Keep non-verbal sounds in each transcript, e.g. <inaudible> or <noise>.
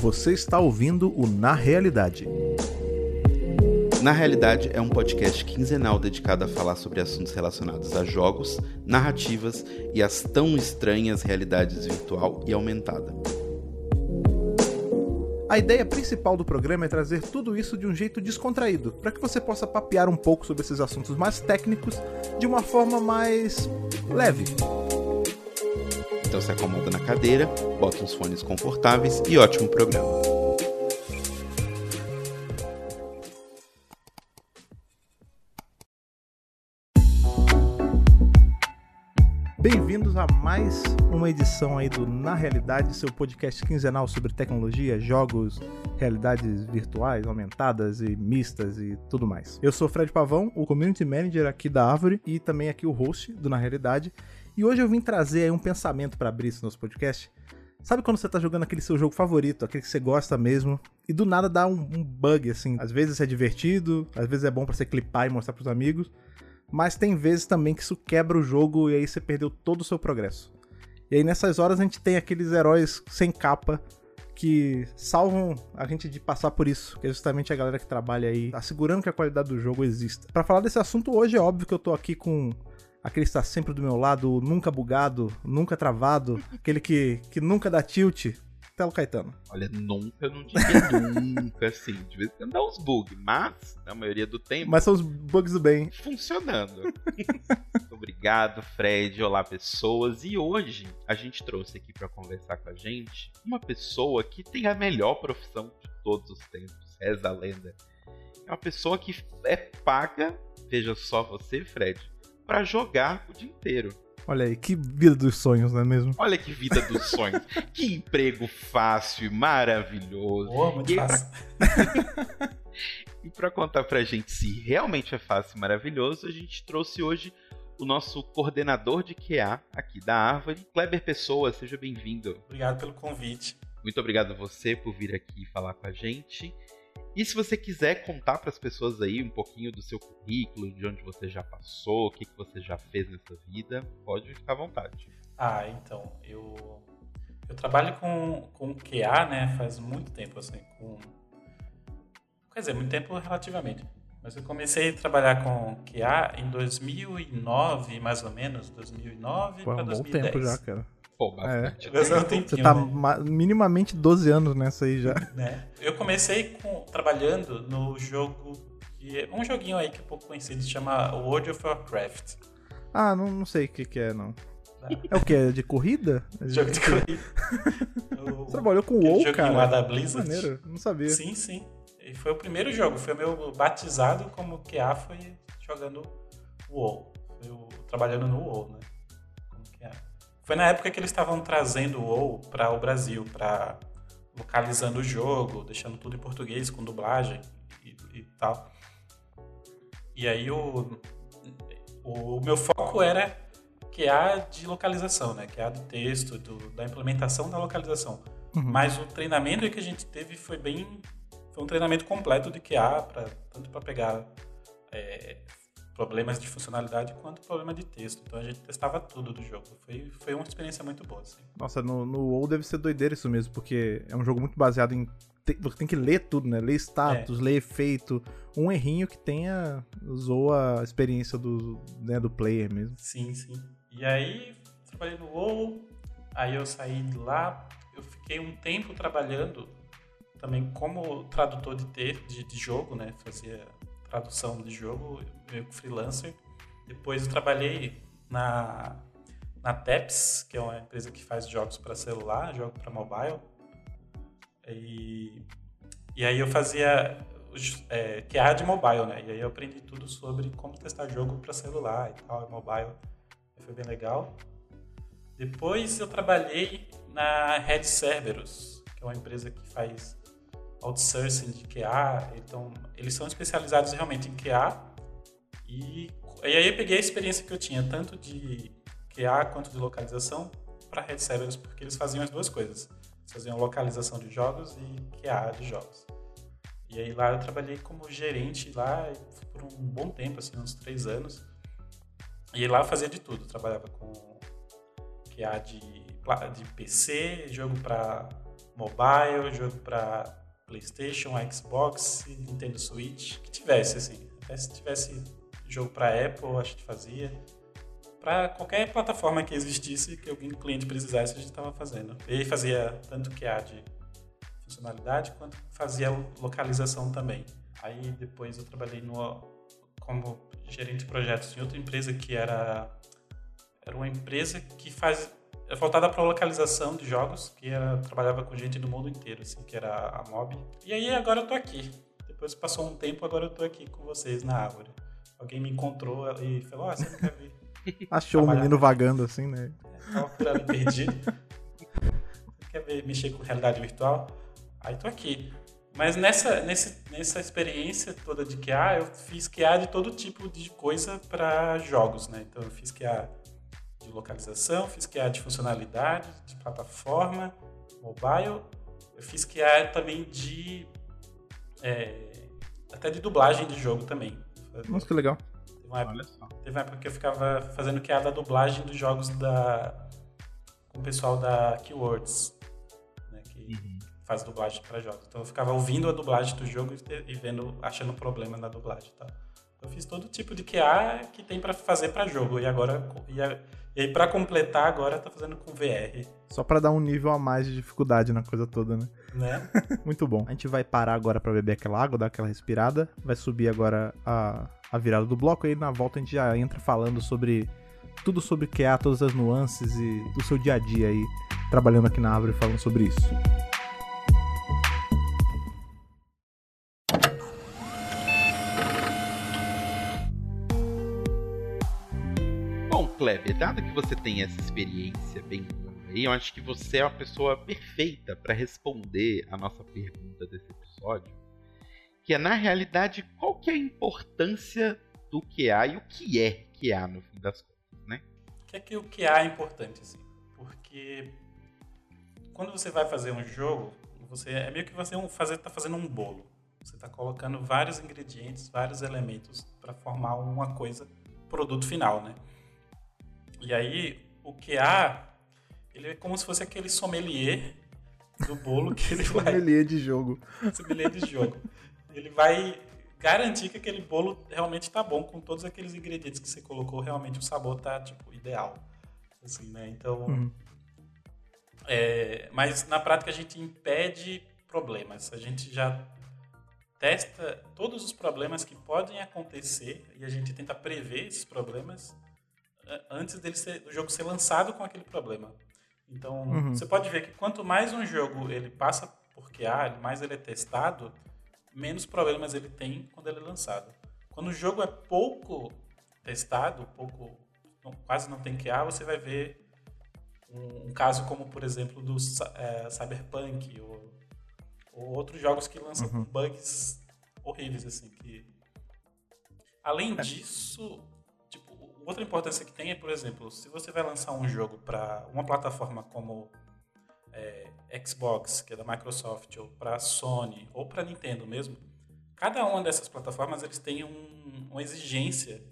Você está ouvindo o Na Realidade. Na Realidade é um podcast quinzenal dedicado a falar sobre assuntos relacionados a jogos, narrativas e as tão estranhas realidades virtual e aumentada. A ideia principal do programa é trazer tudo isso de um jeito descontraído, para que você possa papear um pouco sobre esses assuntos mais técnicos de uma forma mais leve. Então se acomoda na cadeira, bota uns fones confortáveis e ótimo programa. Bem-vindos a mais uma edição aí do Na Realidade, seu podcast quinzenal sobre tecnologia, jogos, realidades virtuais, aumentadas e mistas e tudo mais. Eu sou Fred Pavão, o Community Manager aqui da Árvore e também aqui o host do Na Realidade. E hoje eu vim trazer aí um pensamento para abrir esse nosso podcast. Sabe quando você tá jogando aquele seu jogo favorito, aquele que você gosta mesmo, e do nada dá um, um bug assim? Às vezes é divertido, às vezes é bom para você clipar e mostrar pros amigos, mas tem vezes também que isso quebra o jogo e aí você perdeu todo o seu progresso. E aí nessas horas a gente tem aqueles heróis sem capa que salvam a gente de passar por isso, que é justamente a galera que trabalha aí assegurando que a qualidade do jogo exista. Para falar desse assunto hoje é óbvio que eu tô aqui com aquele que está sempre do meu lado, nunca bugado, nunca travado, <laughs> aquele que, que nunca dá tilt, Telo Caetano. Olha, nunca, eu não diria <laughs> nunca, assim. De vez em quando dá uns bugs, mas, na maioria do tempo. Mas são os bugs do bem. Funcionando. <laughs> Obrigado, Fred. Olá, pessoas. E hoje a gente trouxe aqui para conversar com a gente uma pessoa que tem a melhor profissão de todos os tempos. Reza a lenda. É uma pessoa que é paga, veja só você, Fred, para jogar o dia inteiro. Olha aí, que vida dos sonhos, não é mesmo? Olha que vida dos sonhos. <laughs> que emprego fácil e maravilhoso. Boa, muito e fácil. <laughs> Pra... e para contar pra gente se realmente é fácil e maravilhoso, a gente trouxe hoje o nosso coordenador de QA aqui da Árvore, Kleber Pessoa. Seja bem-vindo. Obrigado pelo convite. Muito obrigado a você por vir aqui falar com a gente. E se você quiser contar para as pessoas aí um pouquinho do seu currículo, de onde você já passou, o que, que você já fez nessa vida, pode ficar à vontade. Ah, então, eu, eu trabalho com, com QA, né, faz muito tempo, assim, com... Quer dizer, muito tempo relativamente. Mas eu comecei a trabalhar com QA em 2009, mais ou menos, 2009 Pô, é para um bom 2010. tempo já, cara. Pô, bastante. É. Você não tem Você tempinho, tá né? ma- minimamente 12 anos nessa aí já. né? Eu comecei com, trabalhando no jogo que é um joguinho aí que é pouco conhecido, se chama World of Warcraft. Ah, não, não sei o que, que é, não. É o que? É de corrida? <laughs> Jogo de corrida. O- <laughs> Você trabalhou com o WoW, cara? lá da Blizzard. Maneiro, não sabia. Sim, sim. E foi o primeiro jogo, foi o meu batizado como QA, foi jogando WoW. Foi o- trabalhando no WoW, né? Foi na época que eles estavam trazendo o WoW para o Brasil, para localizando o jogo, deixando tudo em português, com dublagem e, e tal. E aí o, o meu foco era QA de localização, né? QA de texto, do- da implementação da localização. Uhum. Mas o treinamento que a gente teve foi bem. Foi um treinamento completo de QA, pra, tanto para pegar é, problemas de funcionalidade quanto problema de texto. Então a gente testava tudo do jogo. Foi, foi uma experiência muito boa. Assim. Nossa, no, no WoW deve ser doideira isso mesmo, porque é um jogo muito baseado em. te- Você tem que ler tudo, né? Ler status, ler efeito. Um errinho que tenha. zoa a experiência do, né, do player mesmo. Sim, sim. E aí, trabalhei no WoW, aí eu saí de lá, eu fiquei um tempo trabalhando também como tradutor de, te- de, de jogo, né? Fazia tradução de jogo, meio que freelancer. Depois eu trabalhei na, na Teps, que é uma empresa que faz jogos para celular, jogos para mobile. E, e aí eu fazia é, QA de mobile, né? E aí eu aprendi tudo sobre como testar jogo para celular e tal, mobile. Foi bem legal. Depois eu trabalhei na Red Cerberus, que é uma empresa que faz outsourcing de QA. Então, eles são especializados realmente em QA. E, e aí eu peguei a experiência que eu tinha, tanto de QA quanto de localização, para Red Cerberus, porque eles faziam as duas coisas. Eles faziam localização de jogos e QA de jogos. E aí lá eu trabalhei como gerente lá por um bom tempo, assim, uns três anos. E lá eu fazia de tudo. Trabalhava com QA de, de PC, jogo para mobile, jogo para PlayStation, Xbox, Nintendo Switch, que tivesse assim. Até se tivesse jogo para Apple, a gente fazia. Para qualquer plataforma que existisse, que algum cliente precisasse, a gente estava fazendo. E fazia tanto que há de funcionalidade quanto fazia localização também. Aí depois eu trabalhei no, como gerente de projetos em outra empresa que era era uma empresa que faz é voltada para localização de jogos, que era, trabalhava com gente do mundo inteiro, assim, que era a Mob. E aí agora eu tô aqui. Depois passou um tempo, agora eu tô aqui com vocês na árvore. Alguém me encontrou e falou: "Ah, você não quer vir?" <laughs> Achou o um menino vagando assim, né? É, tava por ali perdido. quer ver mexer com realidade virtual? Aí tô aqui. Mas nessa, nesse, nessa experiência toda de QA, eu fiz QA de todo tipo de coisa para jogos, né? Então eu fiz QA de localização, fiz QA de funcionalidade, de plataforma, mobile. Eu fiz QA também de. É, até de dublagem de jogo também. Nossa, que legal. Teve uma, época, teve uma época que eu ficava fazendo QA da dublagem dos jogos da, com o pessoal da Keywords. Né, que, uhum faz dublagem para jogos. Então eu ficava ouvindo a dublagem do jogo e vendo, achando problema na dublagem, tá? Eu fiz todo tipo de QA que tem para fazer para jogo e agora e, e aí para completar agora tá fazendo com VR. Só para dar um nível a mais de dificuldade na coisa toda, né? Né? <laughs> Muito bom. A gente vai parar agora para beber aquela água, dar aquela respirada, vai subir agora a, a virada do bloco e aí na volta a gente já entra falando sobre tudo sobre QA, todas as nuances e do seu dia a dia aí trabalhando aqui na árvore falando sobre isso. Kleber, dado que você tem essa experiência bem longa eu acho que você é a pessoa perfeita para responder a nossa pergunta desse episódio, que é na realidade qual que é a importância do QA e o que é QA no fim das contas, né? O que é que o QA é importante, assim? Porque quando você vai fazer um jogo, você é meio que você fazer, tá fazendo um bolo. Você está colocando vários ingredientes, vários elementos para formar uma coisa, produto final, né? E aí, o QA, ele é como se fosse aquele sommelier do bolo que ele <laughs> vai... sommelier de jogo. sommelier de jogo. Ele vai garantir que aquele bolo realmente está bom com todos aqueles ingredientes que você colocou, realmente o sabor tá tipo ideal. Assim, né? Então, uhum. é, mas na prática a gente impede problemas. A gente já testa todos os problemas que podem acontecer e a gente tenta prever esses problemas antes dele ser, do jogo ser lançado com aquele problema. Então, uhum. você pode ver que quanto mais um jogo ele passa por QA, mais ele é testado, menos problemas ele tem quando ele é lançado. Quando o jogo é pouco testado, pouco, não, quase não tem QA, você vai ver um, um caso como, por exemplo, do é, Cyberpunk ou, ou, outros jogos que lançam uhum. bugs horríveis, assim, que... Além é. disso, outra importância que tem é, por exemplo, se você vai lançar um jogo para uma plataforma como é, Xbox, que é da Microsoft, ou para Sony, ou para Nintendo mesmo, cada uma dessas plataformas eles têm um, uma exigência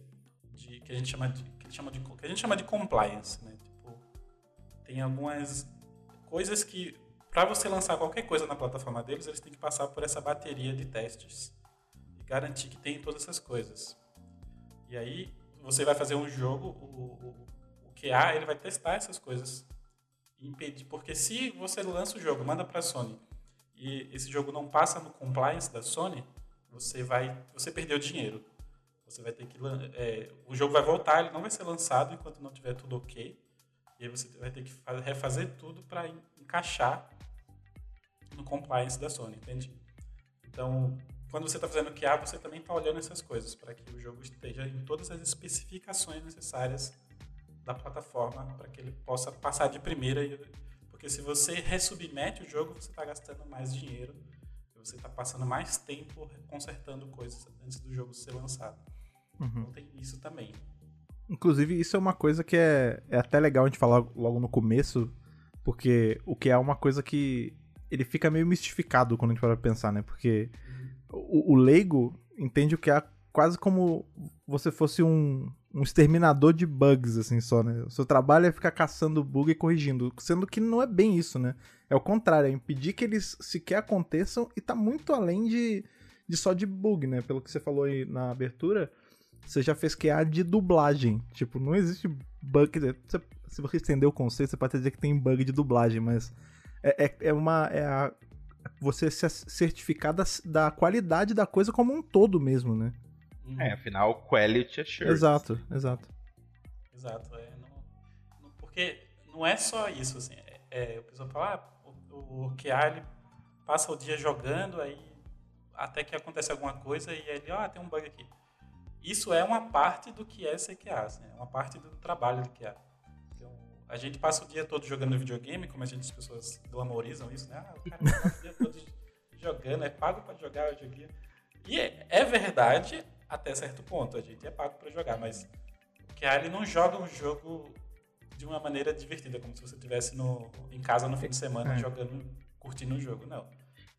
de que a gente chama de que chama de, que a gente chama de compliance, né? Tipo, tem algumas coisas que para você lançar qualquer coisa na plataforma deles, eles têm que passar por essa bateria de testes e garantir que tem todas essas coisas. E aí você vai fazer um jogo, o, o, o QA ele vai testar essas coisas. Impedir, porque se você lança o jogo, manda para a Sony e esse jogo não passa no compliance da Sony, você vai, você perdeu dinheiro. Você vai ter que é, o jogo vai voltar, ele não vai ser lançado enquanto não tiver tudo ok. E aí você vai ter que refazer tudo para encaixar no compliance da Sony, entende? Então, quando você está fazendo QA, você também está olhando essas coisas para que o jogo esteja em todas as especificações necessárias da plataforma para que ele possa passar de primeira. Porque se você resubmete o jogo, você está gastando mais dinheiro você está passando mais tempo consertando coisas antes do jogo ser lançado. Uhum. Então tem isso também. Inclusive, isso é uma coisa que é, é até legal a gente falar logo no começo, porque o que é uma coisa que ele fica meio mistificado quando a gente para pensar, né? Porque o, o leigo entende o que é quase como você fosse um, um exterminador de bugs, assim, só, né? O seu trabalho é ficar caçando bug e corrigindo, sendo que não é bem isso, né? É o contrário, é impedir que eles sequer aconteçam e tá muito além de, de só de bug, né? Pelo que você falou aí na abertura, você já fez QA de dublagem. Tipo, não existe bug. se você estender o conceito, você pode dizer que tem bug de dublagem, mas é, é, é uma. É a, você se certificar da, da qualidade da coisa como um todo mesmo, né? É, afinal, quality assurance. Exato, exato. Exato, é, não, não, porque não é só isso, assim, é, é, o pessoal fala, ah, o, o QA, ele passa o dia jogando, aí até que acontece alguma coisa e ele, ah, tem um bug aqui. Isso é uma parte do que é ser QA, assim, é uma parte do trabalho do QA. A gente passa o dia todo jogando videogame, como a gente, as pessoas glamorizam isso, né? Ah, o cara passa o dia todo <laughs> jogando, é pago para jogar dia. E é, é verdade, até certo ponto. A gente é pago para jogar, mas o ele não joga um jogo de uma maneira divertida, como se você estivesse em casa no fim de semana é. jogando, curtindo o jogo, não.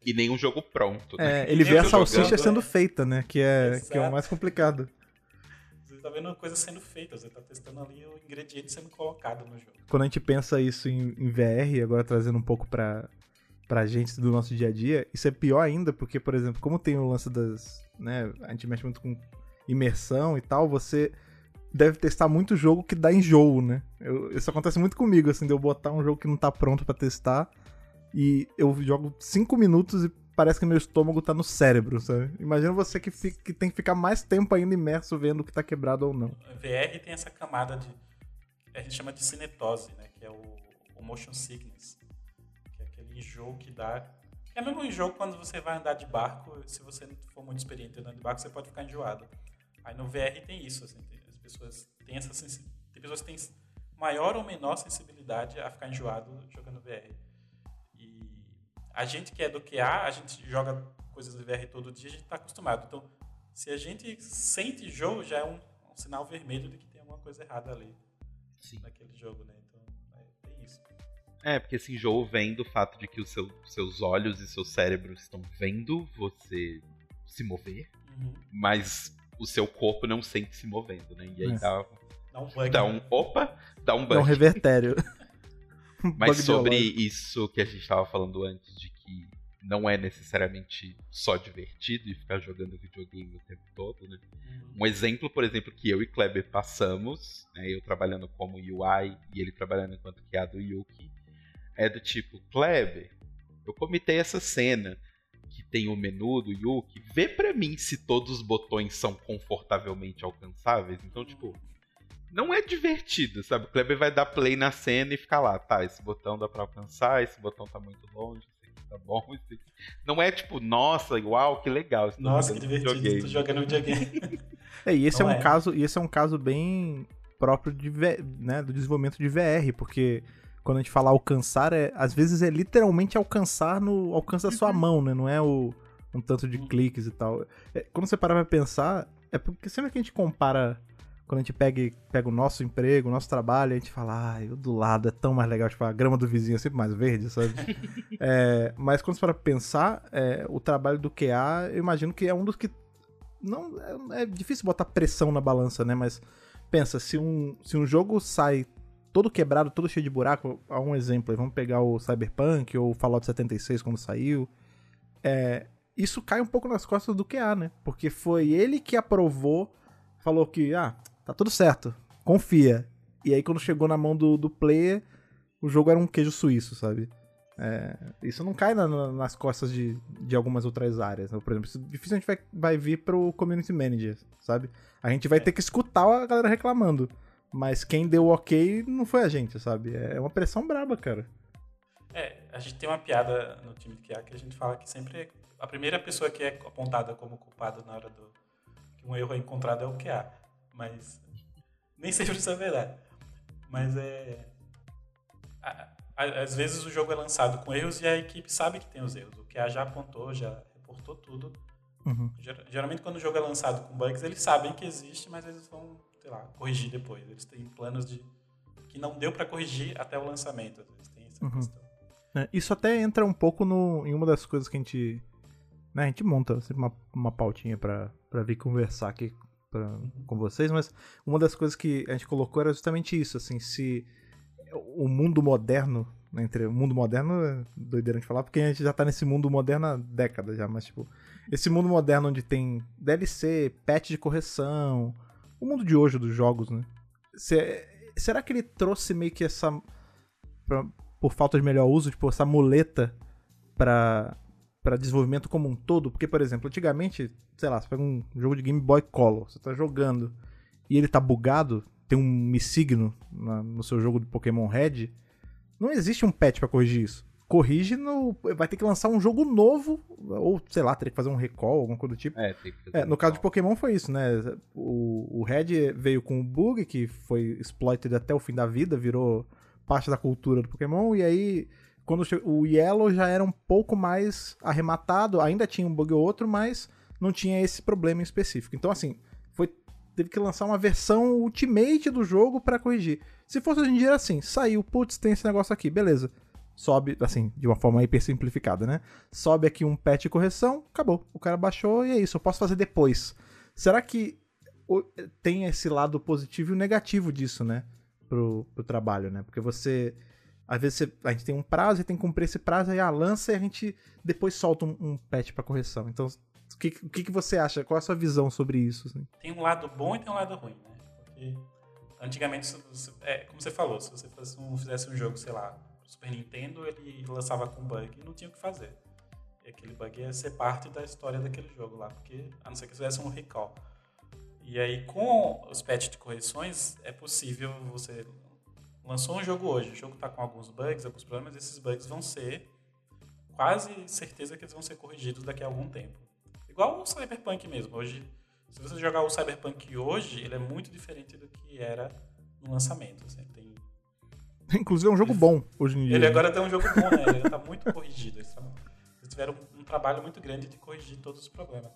E nem um jogo pronto. Né? É, ele vê a salsicha jogando, sendo é. feita, né? Que é, que é o mais complicado. Tá vendo coisa sendo feita, você tá testando ali o ingrediente sendo colocado no jogo. Quando a gente pensa isso em, em VR, agora trazendo um pouco pra, pra gente do nosso dia a dia, isso é pior ainda, porque, por exemplo, como tem o lance das, né? A gente mexe muito com imersão e tal, você deve testar muito jogo que dá enjoo, né? Eu, isso acontece muito comigo, assim, de eu botar um jogo que não tá pronto para testar e eu jogo 5 minutos e parece que meu estômago tá no cérebro, sabe? Imagina você que, fica, que tem que ficar mais tempo ainda imerso vendo o que tá quebrado ou não. VR tem essa camada de. A gente chama de cinetose, né? Que é o, o motion sickness. Que é aquele enjoo que dá é mesmo em jogo quando você vai andar de barco, se você não for muito experiente andando de barco, você pode ficar enjoado. Aí no VR tem isso, assim, tem, as pessoas têm essa tem pessoas que têm maior ou menor sensibilidade a ficar enjoado jogando VR. A gente que é do QA, a gente joga coisas de VR todo dia, a gente está acostumado. Então, se a gente sente jogo, já é um, um, sinal vermelho de que tem alguma coisa errada ali Sim. naquele jogo, né? É, porque esse enjoo vem do fato de que os seu, seus olhos e seu cérebro estão vendo você se mover, uhum. mas o seu corpo não sente se movendo, né? E aí dá, dá um bug. Dá um, opa, dá um bug. Dá um revertério. <laughs> <laughs> mas sobre isso que a gente estava falando antes, de que não é necessariamente só divertido e ficar jogando videogame o tempo todo, né? Uhum. Um exemplo, por exemplo, que eu e Kleber passamos, né, eu trabalhando como UI e ele trabalhando enquanto QA do Yuki, é do tipo, Kleber, eu comitei essa cena que tem o menu do Yuki, vê pra mim se todos os botões são confortavelmente alcançáveis. Então, tipo, não é divertido, sabe? O Kleber vai dar play na cena e ficar lá, tá, esse botão dá pra alcançar, esse botão tá muito longe, esse aqui tá bom, esse aqui... Não é tipo, nossa, uau, que legal. Nossa, que divertido, videogame. tô jogando videogame. <laughs> é, e esse é um é. caso, e esse é um caso bem próprio de, né, do desenvolvimento de VR, porque quando a gente fala alcançar, é, às vezes é literalmente alcançar no alcance da sua uhum. mão, né? Não é o, um tanto de uhum. cliques e tal. É, quando você para pra pensar, é porque sempre que a gente compara, quando a gente pega, pega o nosso emprego, o nosso trabalho, a gente fala, ah, o do lado é tão mais legal, tipo, a grama do vizinho é sempre mais verde, sabe? <laughs> é, mas quando você para pensar, é, o trabalho do QA, eu imagino que é um dos que. Não, é, é difícil botar pressão na balança, né? Mas pensa, se um, se um jogo sai todo quebrado, todo cheio de buraco. Há um exemplo, vamos pegar o Cyberpunk ou o Fallout 76 quando saiu. É, isso cai um pouco nas costas do QA, né? Porque foi ele que aprovou, falou que, ah, tá tudo certo, confia. E aí quando chegou na mão do, do player, o jogo era um queijo suíço, sabe? É, isso não cai na, na, nas costas de, de algumas outras áreas. Né? Por exemplo, isso dificilmente vai, vai vir pro community manager, sabe? A gente vai ter que escutar a galera reclamando. Mas quem deu ok não foi a gente, sabe? É uma pressão braba, cara. É, a gente tem uma piada no time de QA que a gente fala que sempre a primeira pessoa que é apontada como culpada na hora do que um erro é encontrado é o QA. Mas nem sempre isso é. Mas é. às vezes o jogo é lançado com erros e a equipe sabe que tem os erros. O QA já apontou, já reportou tudo. Uhum. Geralmente quando o jogo é lançado com bugs, eles sabem que existe, mas eles vão sei lá, corrigir depois. Eles têm planos de que não deu para corrigir até o lançamento. Eles têm essa uhum. questão. É, isso até entra um pouco no, em uma das coisas que a gente. Né, a gente monta sempre uma, uma pautinha pra vir conversar aqui pra, com vocês, mas uma das coisas que a gente colocou era justamente isso, assim, se o mundo moderno, né, entre o mundo moderno é doideira de falar, porque a gente já tá nesse mundo moderno há décadas já, mas tipo, esse mundo moderno onde tem DLC, patch de correção, o mundo de hoje dos jogos, né? Se, será que ele trouxe meio que essa pra, por falta de melhor uso, tipo, essa muleta para para desenvolvimento como um todo, porque por exemplo, antigamente, sei lá, você pega um jogo de Game Boy Color, você tá jogando e ele tá bugado, tem um missigno no seu jogo de Pokémon Red, não existe um patch para corrigir isso. Corrige no. Vai ter que lançar um jogo novo, ou sei lá, teria que fazer um recall, alguma coisa do tipo. É, tem que fazer É, um no caso de. Pokémon foi isso, né? O, o Red veio com um bug que foi exploited até o fim da vida, virou parte da cultura do Pokémon, e aí quando o Yellow já era um pouco mais arrematado, ainda tinha um bug ou outro, mas não tinha esse problema em específico. Então, assim, foi teve que lançar uma versão ultimate do jogo pra corrigir. Se fosse hoje em dia era assim, saiu, putz, tem esse negócio aqui, beleza. Sobe, assim, de uma forma hiper simplificada, né? Sobe aqui um patch de correção, acabou. O cara baixou e é isso, eu posso fazer depois. Será que tem esse lado positivo e negativo disso, né? Pro, pro trabalho, né? Porque você. Às vezes você- a gente tem um prazo e tem que cumprir esse prazo, aí a lança e a gente depois solta um, um patch pra correção. Então, o que, o que, você acha? Qual é a sua visão sobre isso? assim? Tem um lado bom e tem um lado ruim, né? Porque antigamente, é, como você falou, se você fizesse um, fizesse um jogo, sei lá, Super Nintendo, ele lançava com bug e não tinha o que fazer. E aquele bug ia ser parte da história daquele jogo lá, porque a não ser que fizesse um recall. E aí, com os patches de correções, é possível você lançou um jogo hoje, o jogo está com alguns bugs, alguns problemas, esses bugs vão ser quase certeza que eles vão ser corrigidos daqui a algum tempo. Igual o Cyberpunk mesmo. Hoje, se você jogar o Cyberpunk hoje, ele é muito diferente do que era no lançamento. assim, tem- <laughs> Inclusive é um jogo bom hoje em dia. Ele né? agora tem um jogo bom, né? Ele está muito corrigido. Eles, tão- eles tiveram um trabalho muito grande de corrigir todos os problemas.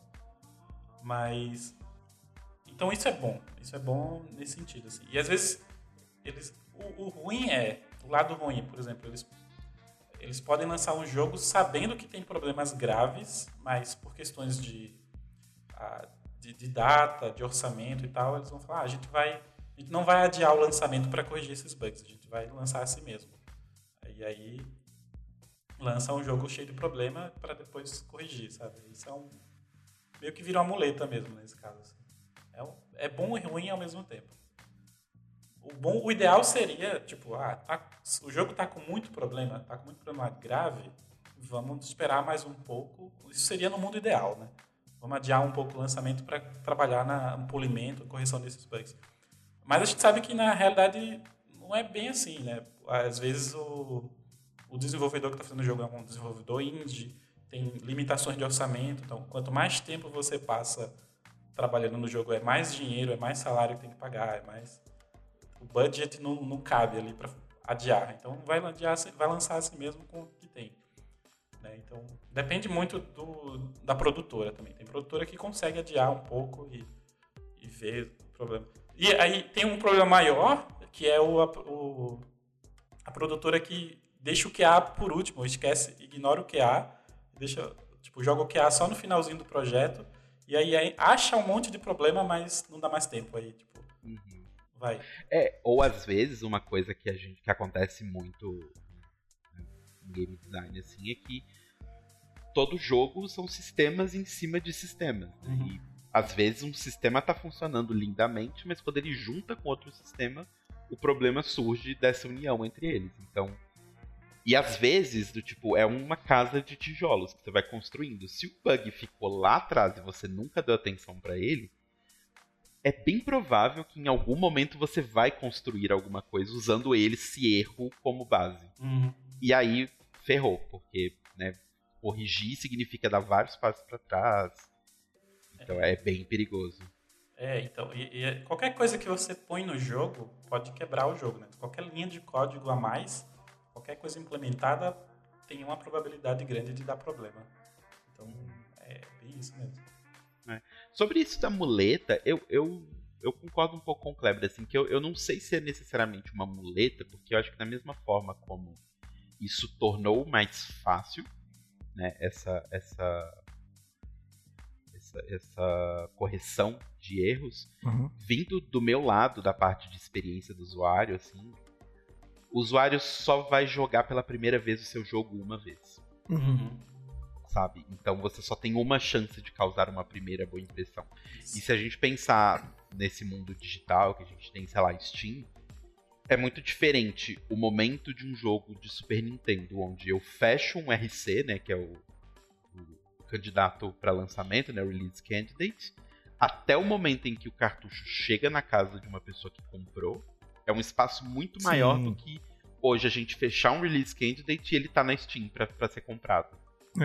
Mas. Então isso é bom. Isso é bom nesse sentido. Assim. E às vezes. Eles, o, o ruim é. O lado ruim, por exemplo, eles, eles podem lançar um jogo sabendo que tem problemas graves, mas por questões de, ah, de, de data, de orçamento e tal, eles vão falar: ah, a gente vai. A gente não vai adiar o lançamento para corrigir esses bugs, a gente vai lançar assim mesmo. E aí lança um jogo cheio de problema para depois corrigir, sabe? Isso é um meio que vira uma muleta mesmo nesse caso. assim. É, é bom e ruim ao mesmo tempo. O bom, o ideal seria tipo, ah, tá- o jogo tá com muito problema, tá com muito problema grave, vamos esperar mais um pouco. Isso seria no mundo ideal, né? Vamos adiar um pouco o lançamento para trabalhar na, no polimento, correção desses bugs. Mas a gente sabe que na realidade não é bem assim, né? Às vezes o, o desenvolvedor que está fazendo o jogo é um desenvolvedor indie, tem limitações de orçamento, então quanto mais tempo você passa trabalhando no jogo, é mais dinheiro, é mais salário que tem que pagar, é mais o budget não, não cabe ali para adiar. Então vai adiar, vai lançar assim mesmo com o que tem. né? Então depende muito do, da produtora também. Tem produtora que consegue adiar um pouco e, e ver o problema. E aí tem um problema maior, que é o, o- a produtora que deixa o QA por último, esquece, ignora o QA, deixa, tipo, joga o QA só no finalzinho do projeto, e aí, aí acha um monte de problema, mas não dá mais tempo aí, tipo, Uhum. Vai. É, ou às vezes uma coisa que a gente que acontece muito né, em game design assim é que todo jogo são sistemas em cima de sistemas. né? Uhum. E às vezes um sistema tá funcionando lindamente, mas quando ele junta com outro sistema, o problema surge dessa união entre eles. Então, e às vezes do tipo é uma casa de tijolos que você vai construindo. Se o bug ficou lá atrás e você nunca deu atenção pra ele, é bem provável que em algum momento você vai construir alguma coisa usando ele, esse erro, como base. Uhum. E aí ferrou, porque né, corrigir significa dar vários passos para trás. Então é bem perigoso. É, então, e, e é- qualquer coisa que você põe no jogo pode quebrar o jogo, né? Qualquer linha de código a mais, qualquer coisa implementada tem uma probabilidade grande de dar problema. Então, é bem isso mesmo. Sobre isso da muleta, eu, eu, eu concordo um pouco com o Kleber, assim, que eu, eu não sei se é necessariamente uma muleta, porque eu acho que da mesma forma como isso tornou mais fácil, né, essa, essa, essa, essa correção de erros, Uhum. vindo do meu lado, da parte de experiência do usuário, assim, o usuário só vai jogar pela primeira vez o seu jogo uma vez, Uhum. Sabe? Então você só tem uma chance de causar uma primeira boa impressão. E se a gente pensar nesse mundo digital que a gente tem, sei lá, Steam, é muito diferente o momento de um jogo de Super Nintendo, onde eu fecho um RC, né, que é o, o candidato para lançamento, né, Release Candidate, até o momento em que o cartucho chega na casa de uma pessoa que comprou. É um espaço muito Sim. maior do que hoje a gente fechar um Release Candidate e ele tá na Steam pra ser comprado.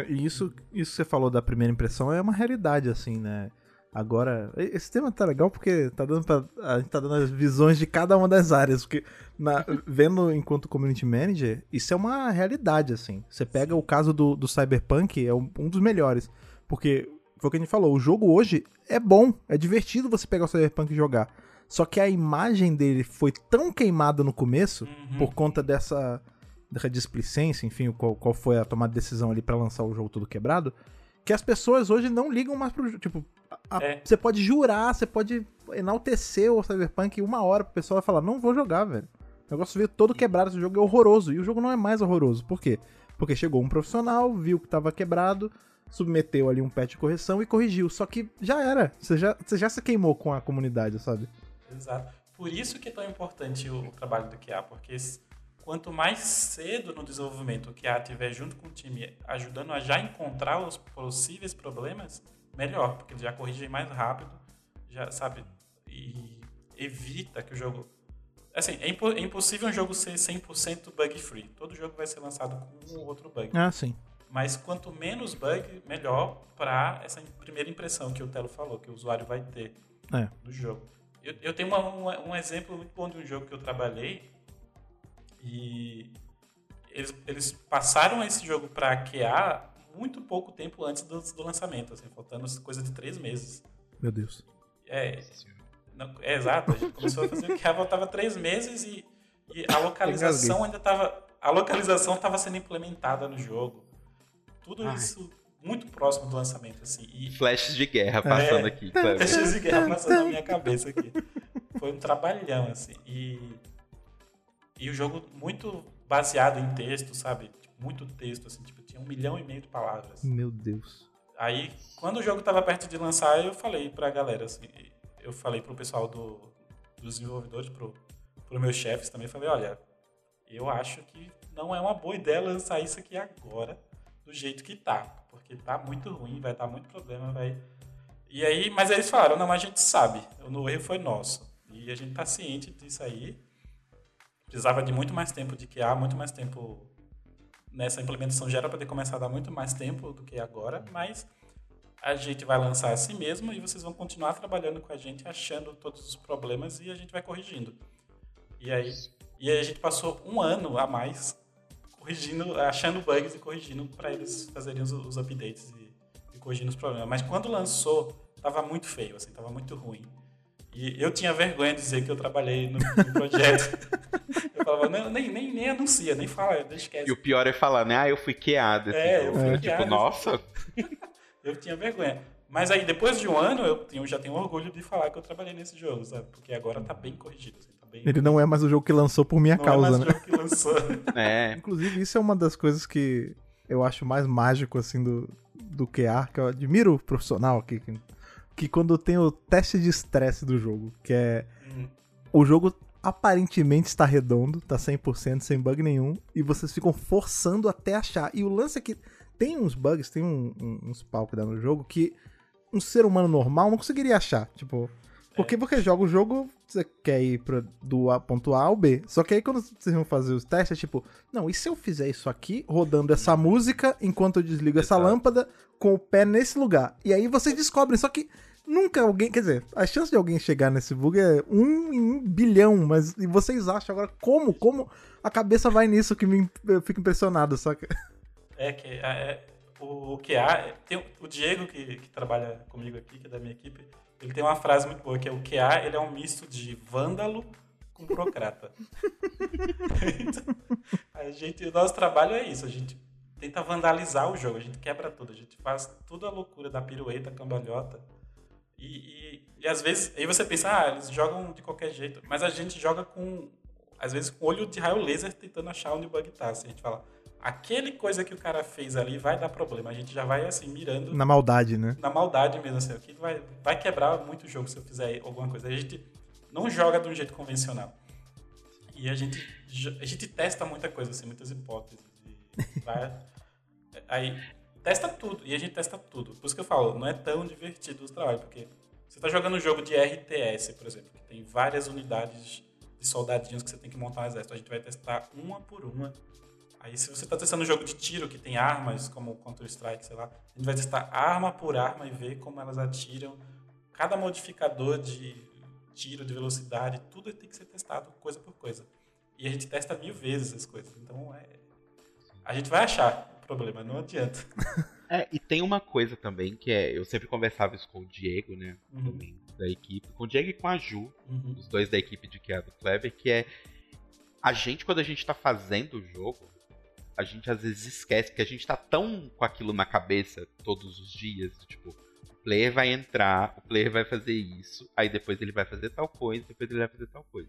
E isso, isso que você falou da primeira impressão é uma realidade, assim, né? Agora, esse tema tá legal porque tá dando pra, a gente tá dando as visões de cada uma das áreas. Porque, na- <laughs> vendo enquanto community manager, isso é uma realidade, assim. Você pega o caso do, do Cyberpunk, é um, um dos melhores. Porque, foi o que a gente falou, o jogo hoje é bom, é divertido você pegar o Cyberpunk e jogar. Só que a imagem dele foi tão queimada no começo, Uhum. por conta dessa, dessa displicência, enfim, qual, qual foi a tomada de decisão ali pra lançar o jogo todo quebrado, que as pessoas hoje não ligam mais pro jogo. Tipo, a- É. você pode jurar, você pode enaltecer o Cyberpunk uma hora, o pessoal falar, não vou jogar, velho. O negócio veio todo quebrado, esse jogo é horroroso. E o jogo não é mais horroroso. Por quê? Porque chegou um profissional, viu que tava quebrado, submeteu ali um patch de correção e corrigiu. Só que já era. Você já, você já se queimou com a comunidade, sabe? Exato. Por isso que é tão importante o, o trabalho do QA, porque s- quanto mais cedo no desenvolvimento o QA estiver junto com o time, ajudando a já encontrar os possíveis problemas, melhor, porque ele já corrige mais rápido, já sabe, e evita que o jogo... Assim, é, impo- é impossível um jogo ser 100% bug-free. Todo jogo vai ser lançado com um ou outro bug. Ah, sim. Mas quanto menos bug, melhor para essa primeira impressão que o Telo falou, que o usuário vai ter É. do jogo. Eu, eu tenho uma- uma- um exemplo muito bom de um jogo que eu trabalhei e eles, eles passaram esse jogo para QA muito pouco tempo antes do, do lançamento, assim, faltando coisa de três meses. Meu Deus. É, não, é exato, a gente começou a fazer o QA, faltava três meses e, e a localização ainda estava. A localização estava sendo implementada no jogo. Tudo Ai. isso muito próximo do lançamento, assim. E Flashes de guerra passando É. aqui? <laughs> Fechas de guerra passando na minha cabeça aqui. Foi um trabalhão, assim. E, e o jogo muito baseado em texto, sabe? Muito texto, assim. Tipo, tinha um milhão e meio de palavras. Meu Deus. Aí, quando o jogo tava perto de lançar, eu falei pra galera, assim. Eu falei pro pessoal do, dos desenvolvedores, pro, pro meus chefes também. Falei, olha, eu acho que não é uma boa ideia lançar isso aqui agora, do jeito que tá. Porque tá muito ruim, vai dar muito problema, vai... E aí, mas aí eles falaram, não, mas a gente sabe, o erro foi nosso. E a gente tá ciente disso aí. Precisava de muito mais tempo de QA, muito mais tempo nessa implementação já era para ter começado há muito mais tempo do que agora, mas a gente vai lançar assim mesmo e vocês vão continuar trabalhando com a gente, achando todos os problemas e a gente vai corrigindo. E aí, e aí a gente passou um ano a mais corrigindo, achando bugs e corrigindo para eles fazerem os, os updates e, e corrigindo os problemas. Mas quando lançou, tava muito feio, assim, tava muito ruim. E eu tinha vergonha de dizer que eu trabalhei no, no projeto. <laughs> eu falava, não, nem, nem, nem anuncia, nem fala, quieto. E o pior é falar, né? Ah, eu fui QA desse É, eu jogo. fui Tipo, QA desse nossa, <laughs> Eu tinha vergonha. Mas aí, depois de um ano, eu tenho, já tenho orgulho de falar que eu trabalhei nesse jogo, sabe? Porque agora tá bem corrigido. Assim, tá bem... Ele não é mais o jogo que lançou por minha Não causa, é mais né? o jogo que lançou. <laughs> é. Inclusive, isso é uma das coisas que eu acho mais mágico, assim, do, do QA, que eu admiro o profissional aqui, que, que quando tem o teste de estresse do jogo, que é Hum. o jogo aparentemente está redondo, tá 100% sem bug nenhum, e vocês ficam forçando até achar. E o lance é que tem uns bugs, tem um- um- uns pau que dá no jogo que um ser humano normal não conseguiria achar. Tipo, porque você joga o jogo, você quer ir pra, do A, ponto A ao B. Só que aí quando vocês vão fazer os testes, é tipo, não, e se eu fizer isso aqui, rodando essa música, enquanto eu desligo essa Exato. lâmpada, com o pé nesse lugar? E aí vocês descobrem, só que nunca alguém, quer dizer, a chance de alguém chegar nesse bug é um em um bilhão, mas e vocês acham agora como? Como a cabeça vai nisso que me, eu fico impressionado, saca? É que é, o, o QA, tem, o Diego que, que trabalha comigo aqui, que é da minha equipe, ele tem uma frase muito boa, que é o QA, ele é um misto de vândalo com burocrata. então, <laughs> a gente, o nosso trabalho é isso, a gente tenta vandalizar o jogo, a gente quebra tudo, a gente faz toda a loucura da pirueta, cambalhota. E, e, e às vezes, aí você pensa, ah, eles jogam de qualquer jeito, mas a gente joga com, às vezes, com olho de raio laser tentando achar onde o bug tá. Assim, a gente fala, aquele coisa que o cara fez ali vai dar problema. A gente já vai assim, mirando. Na maldade, né? Na maldade mesmo, assim, que vai, vai quebrar muito o jogo se eu fizer alguma coisa. A gente não joga de um jeito convencional. E a gente, a gente testa muita coisa, assim, muitas hipóteses. Vai, aí testa tudo, e a gente testa tudo. Por isso que eu falo, não é tão divertido o trabalho, porque você está jogando um jogo de RTS, por exemplo, que tem várias unidades de soldadinhos que você tem que montar um exército. A gente vai testar uma por uma Aí se você está testando um jogo de tiro que tem armas, como Counter-Strike, sei lá, a gente vai testar arma por arma e ver como elas atiram. Cada modificador de tiro, de velocidade, tudo tem que ser testado coisa por coisa. E a gente testa mil vezes as coisas. Então é... a gente vai achar problema, não adianta. <laughs> É, e tem uma coisa também que é, eu sempre conversava isso com o Diego, né, uhum. também, da equipe, com o Diego e com a Ju, uhum. os dois da equipe de QA do Kleber, que é a gente, quando a gente tá fazendo o jogo, a gente às vezes esquece, porque a gente tá tão com aquilo na cabeça todos os dias, tipo, o player vai entrar, o player vai fazer isso, aí depois ele vai fazer tal coisa, depois ele vai fazer tal coisa.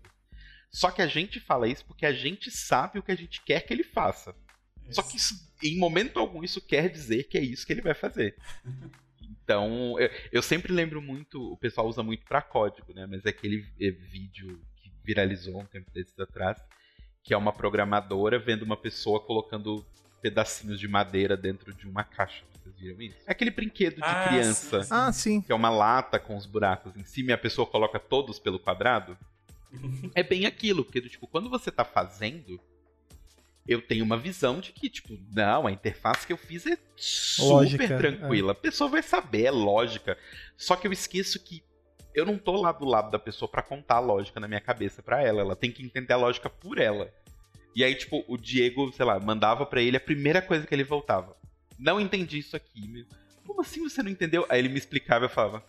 Só que a gente fala isso porque a gente sabe o que a gente quer que ele faça. Isso. Só que isso, em momento algum isso quer dizer que é isso que ele vai fazer. <laughs> Então, eu, eu sempre lembro muito, o pessoal usa muito para código, né? Mas é aquele é, vídeo que viralizou um tempo desses atrás, que é uma programadora vendo uma pessoa colocando pedacinhos de madeira dentro de uma caixa. Vocês viram isso? É aquele brinquedo de ah, criança. Sim, Ah, sim. Que é uma lata com os buracos em cima e a pessoa coloca todos pelo quadrado. <laughs> é bem aquilo, porque tipo, quando você tá fazendo, eu tenho uma visão de que, tipo, não, a interface que eu fiz é super lógica, tranquila. É. A pessoa vai saber, é lógica. Só que eu esqueço que eu não tô lá do lado da pessoa para contar a lógica na minha cabeça para ela. Ela tem que entender a lógica por ela. E aí, tipo, o Diego, sei lá, mandava para ele a primeira coisa que ele voltava. Não entendi isso aqui. Como assim você não entendeu? Aí ele me explicava e eu falava: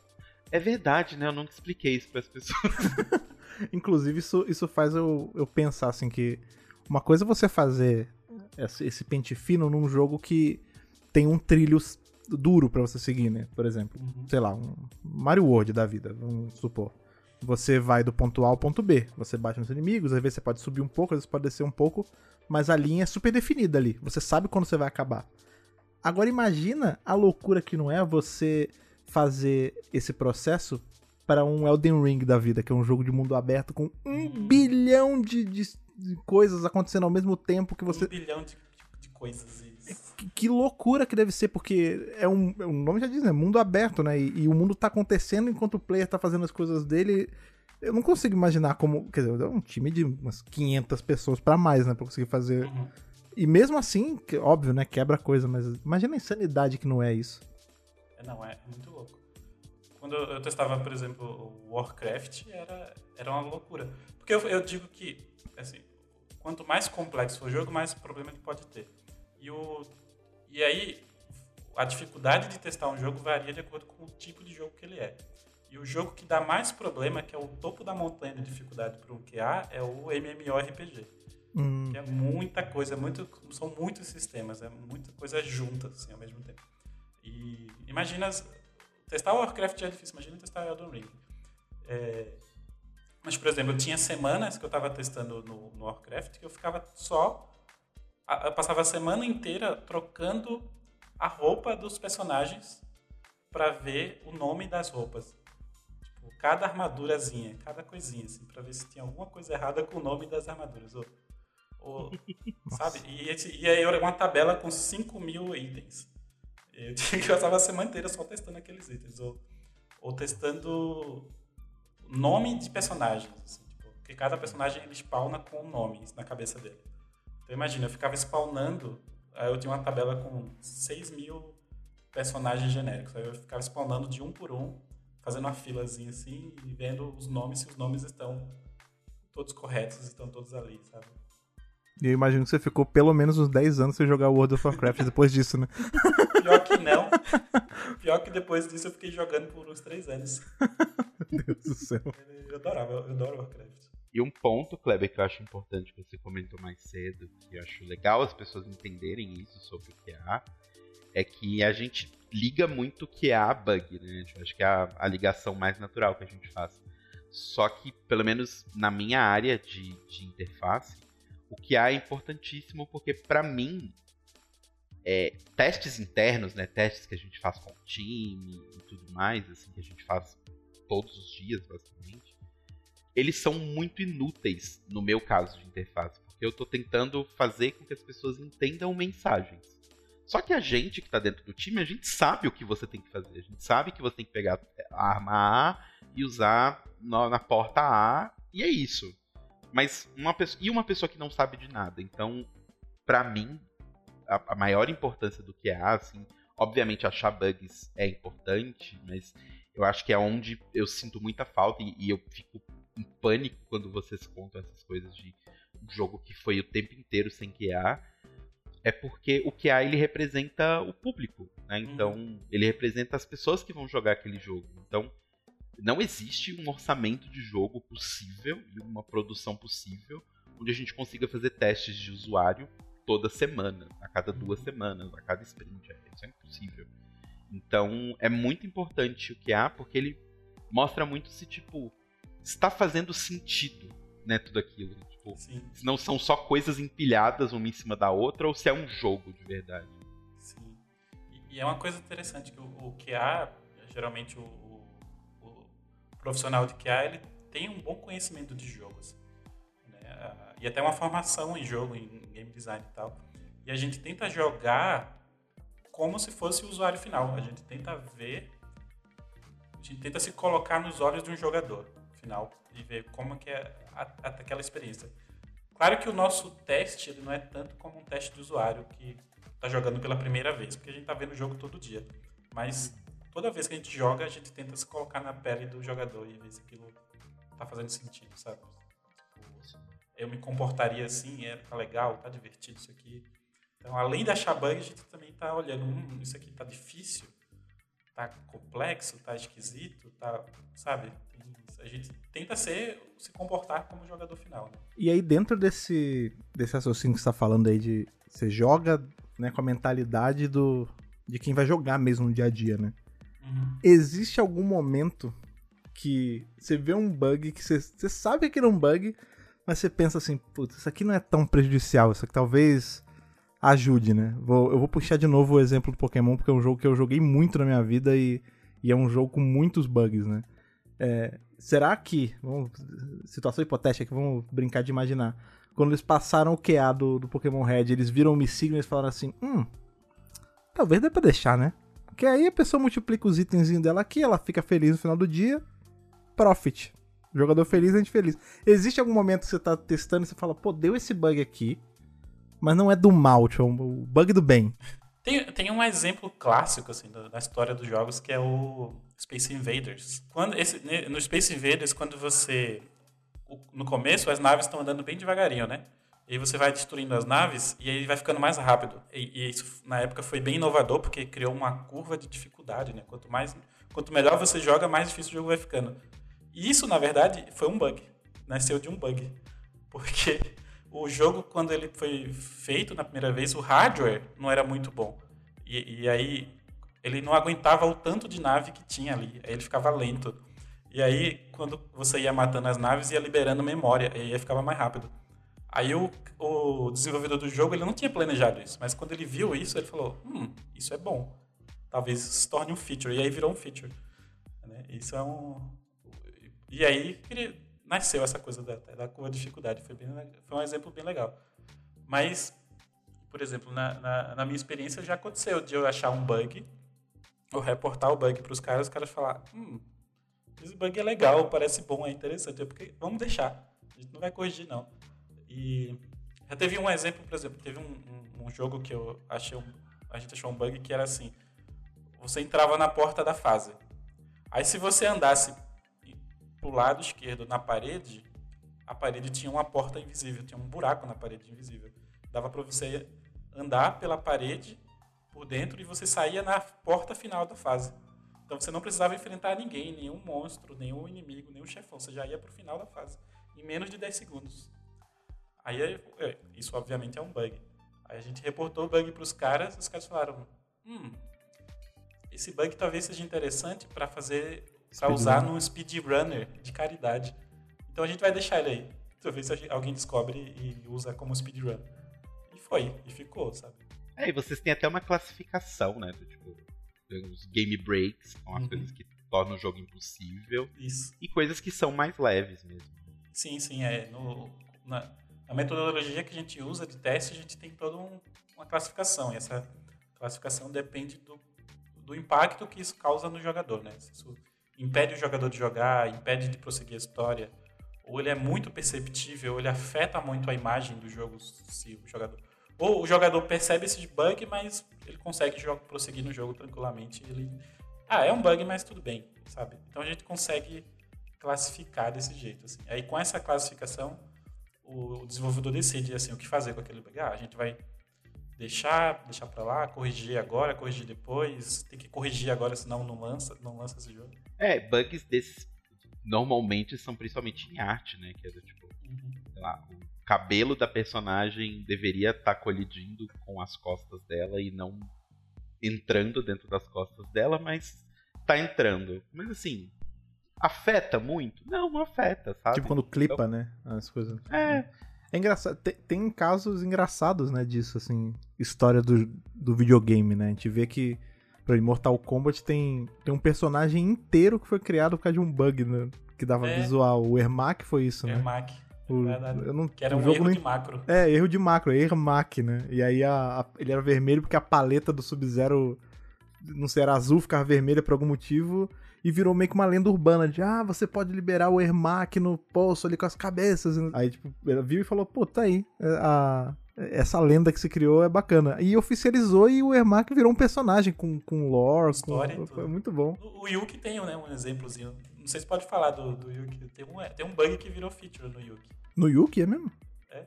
É verdade, né? Eu nunca expliquei isso para as pessoas. <laughs> Inclusive, isso, isso faz eu, eu pensar assim que uma coisa é você fazer esse pente fino num jogo que tem um trilho duro para você seguir, né? Por exemplo, uhum. sei lá, um Mario World da vida, vamos supor. Você vai do ponto A ao ponto B. Você bate nos inimigos, às vezes você pode subir um pouco, às vezes pode descer um pouco, mas a linha é super definida ali. Você sabe quando você vai acabar. Agora imagina a loucura que não é você fazer esse processo para um Elden Ring da vida, que é um jogo de mundo aberto com um uhum. bilhão de, de, de, coisas acontecendo ao mesmo tempo que você. Um bilhão de, de coisas que, loucura que deve ser, porque é um, o nome já diz, né? Mundo aberto, né? E, e, o mundo tá acontecendo enquanto o player tá fazendo as coisas dele. Eu não consigo imaginar como. Quer dizer, é um time de umas 500 pessoas para mais, né? Pra conseguir fazer. Uhum. E mesmo assim, que, óbvio, né? Quebra coisa, mas imagina a insanidade que não é isso. É, não, é muito louco. Quando eu testava, por exemplo, o Warcraft, era, era uma loucura. Porque eu, eu digo que, assim, quanto mais complexo for o jogo, mais problema ele pode ter. E, o, e aí, a dificuldade de testar um jogo varia de acordo com o tipo de jogo que ele é. E o jogo que dá mais problema, que é o topo da montanha de dificuldade para um QA, é o MMORPG. Hum. Que é muita coisa, muito, são muitos sistemas, é muita coisa junta assim, ao mesmo tempo. E imagina, testar Warcraft já é difícil, imagina testar Elden Ring. É, mas, por exemplo, eu tinha semanas que eu estava testando no, no Warcraft que eu ficava só eu passava a semana inteira trocando a roupa dos personagens para ver o nome das roupas. Tipo, cada armadurazinha, cada coisinha, assim, para ver se tinha alguma coisa errada com o nome das armaduras. Ou, ou <laughs> sabe? E, esse, e aí era uma tabela com 5 mil itens. Eu <laughs> tinha que passar a semana inteira só testando aqueles itens. Ou, ou testando nome de personagens. Assim, tipo, porque cada personagem ele spawna com um nome na cabeça dele. Então imagina, eu ficava spawnando, aí eu tinha uma tabela com 6 mil personagens genéricos. Aí eu ficava spawnando de um por um, fazendo uma filazinha assim e vendo os nomes, se os nomes estão todos corretos, estão todos ali, sabe? E eu imagino que você ficou pelo menos uns 10 anos sem jogar World of Warcraft depois disso, né? <laughs> Pior que não. Pior que depois disso eu fiquei jogando por uns 3 anos. Meu Deus do céu. Eu adorava, eu adoro Warcraft. E um ponto, Kleber, que eu acho importante que você comentou mais cedo, que eu acho legal as pessoas entenderem isso sobre o QA, é que a gente liga muito o QA a bug, né? Eu acho que é a, a ligação mais natural que a gente faz. Só que, pelo menos na minha área de, de interface, o QA é importantíssimo porque, para mim, é, testes internos, né, testes que a gente faz com o time e tudo mais, assim, que a gente faz todos os dias, basicamente, eles são muito inúteis no meu caso de interface, porque eu estou tentando fazer com que as pessoas entendam mensagens. Só que a gente que está dentro do time, a gente sabe o que você tem que fazer. A gente sabe que você tem que pegar a arma A e usar na, porta A, e é isso. Mas uma pessoa, e uma pessoa que não sabe de nada. Então, para mim, a, a, maior importância do QA, assim, obviamente achar bugs é importante, mas eu acho que é onde eu sinto muita falta e, e eu fico em pânico quando vocês contam essas coisas de um jogo que foi o tempo inteiro sem QA é porque o QA ele representa o público, né? Então, uhum. ele representa as pessoas que vão jogar aquele jogo. Então, não existe um orçamento de jogo possível e uma produção possível onde a gente consiga fazer testes de usuário toda semana, a cada duas uhum. semanas, a cada sprint. É, isso é impossível. Então, é muito importante o QA porque ele mostra muito se, tipo, está fazendo sentido, né, tudo aquilo. Tipo, Sim. se não são só coisas empilhadas uma em cima da outra ou se é um jogo de verdade. Sim. E, e é uma coisa interessante que o, o QA, geralmente o, o, o, profissional de QA, ele tem um bom conhecimento de jogos. E até uma formação em jogo, em game design e tal. E a gente tenta jogar como se fosse o usuário final. A gente tenta ver, a gente tenta se colocar nos olhos de um jogador final e ver como que é a, a, aquela experiência. Claro que o nosso teste ele não é tanto como um teste de usuário que está jogando pela primeira vez, porque a gente está vendo o jogo todo dia. Mas toda vez que a gente joga, a gente tenta se colocar na pele do jogador e ver se aquilo está fazendo sentido, sabe? Eu me comportaria assim, é, tá legal, tá divertido isso aqui. Então, além de achar bug, a gente também tá olhando, hum, isso aqui tá difícil, tá complexo, tá esquisito, tá, sabe? A gente tenta ser, se comportar como jogador final. Né? E aí, dentro desse, desse raciocínio que você está falando aí de você joga né, com a mentalidade do, de quem vai jogar mesmo no dia a dia, né? Uhum. Existe algum momento que você vê um bug que você, você sabe que é um bug, mas você pensa assim, putz, isso aqui não é tão prejudicial, isso aqui talvez ajude, né? Vou, eu vou puxar de novo o exemplo do Pokémon, porque é um jogo que eu joguei muito na minha vida e, e é um jogo com muitos bugs, né? É, será que, vamos, situação hipotética que vamos brincar de imaginar, quando eles passaram o QA do, do Pokémon Red, eles viram o Missigno e eles falaram assim, hum, talvez dê pra deixar, né? Porque aí a pessoa multiplica os itens dela aqui, ela fica feliz no final do dia, profit. Jogador feliz, a gente feliz. Existe algum momento que você tá testando e você fala, pô, deu esse bug aqui, mas não é do mal, tipo, é o bug do bem. Tem, tem um exemplo clássico, assim, da, da história dos jogos, que é o Space Invaders. Quando esse, no Space Invaders, quando você... No começo, as naves estão andando bem devagarinho, né? E aí você vai destruindo as naves e aí vai ficando mais rápido. E, e, isso, na época, foi bem inovador, porque criou uma curva de dificuldade, né? Quanto, mais, quanto melhor você joga, mais difícil o jogo vai ficando. Isso, na verdade, foi um bug. Nasceu de um bug. Porque <laughs> o jogo, quando ele foi feito na primeira vez, o hardware não era muito bom. E, e aí ele não aguentava o tanto de nave que tinha ali. Aí ele ficava lento. E aí, quando você ia matando as naves, ia liberando memória. E aí ficava mais rápido. Aí o, o desenvolvedor do jogo ele não tinha planejado isso. Mas quando ele viu isso, ele falou: Hum, isso é bom. Talvez se torne um feature. E aí virou um feature. Né? Isso é um. E aí nasceu essa coisa da, da curva de dificuldade. Foi, bem, foi um exemplo bem legal. Mas, por exemplo, na, na, na, minha experiência já aconteceu de eu achar um bug, ou reportar o bug para os caras, os caras falar, hum, esse bug é legal, parece bom, é interessante, porque vamos deixar, a gente não vai corrigir não. E já teve um exemplo, por exemplo, teve um, um, um jogo que eu achei, um, a gente achou um bug que era assim, você entrava na porta da fase, aí se você andasse pro lado esquerdo na parede, a parede tinha uma porta invisível, tinha um buraco na parede invisível. Dava para você andar pela parede por dentro e você saía na porta final da fase. Então você não precisava enfrentar ninguém, nenhum monstro, nenhum inimigo, nenhum chefão. Você já ia pro final da fase. em menos de 10 segundos. Aí, é, isso obviamente é um bug. Aí a gente reportou o bug para os caras, os caras falaram: hum, esse bug talvez seja interessante para fazer, para usar no speedrunner de caridade. Então a gente vai deixar ele aí. Talvez alguém descobre e usa como speedrun. E foi, e ficou, sabe? É, e vocês têm até uma classificação, né? Do, tipo, os game breaks, são as uhum. coisas que tornam o jogo impossível. Isso. E coisas que são mais leves mesmo. Sim, sim, é. No, na, na metodologia que a gente usa de teste, a gente tem toda um, uma classificação. E essa classificação depende do, do impacto que isso causa no jogador, né? Se isso impede o jogador de jogar, impede de prosseguir a história, ou ele é muito perceptível, ele afeta muito a imagem do jogo se o jogador ou o jogador percebe esse bug, mas ele consegue jogar, prosseguir no jogo tranquilamente. Ele ah, é um bug, mas tudo bem, sabe? Então a gente consegue classificar desse jeito assim. Aí com essa classificação o desenvolvedor decide assim o que fazer com aquele bug. Ah, a gente vai deixar, deixar para lá, corrigir agora, corrigir depois, tem que corrigir agora senão não lança, não lança esse jogo. É, bugs desses normalmente são principalmente em arte, né? Que é do tipo, uhum. sei lá, o cabelo da personagem deveria estar tá colidindo com as costas dela e não entrando dentro das costas dela, mas tá entrando. Mas assim, afeta muito? Não, não afeta, sabe? Tipo quando clipa, então, né? As coisas. É. É engraçado. Tem, tem, casos engraçados, né, disso, assim. História do, do videogame, né? A gente vê que Pra Mortal Kombat tem, tem um personagem inteiro que foi criado por causa de um bug, né? Que dava é. visual. O Ermac foi isso, né? Ermac. O, eu não, que era um erro nem... de macro. É, erro de macro, Ermac, né? E aí a, a, ele era vermelho porque a paleta do Sub-Zero, não sei, era azul, ficava vermelha por algum motivo. E virou meio que uma lenda urbana de, ah, você pode liberar o Ermac no poço ali com as cabeças. Aí, tipo, ela viu e falou, pô, tá aí. É, a, essa lenda que se criou é bacana. E oficializou e o Ermac virou um personagem com, com lore, História com... Foi muito bom. O, o Yuki tem né, um exemplozinho. Não sei se pode falar do, do Yuki. Tem um, tem um bug que virou feature no Yuki. No Yuki, é mesmo? É.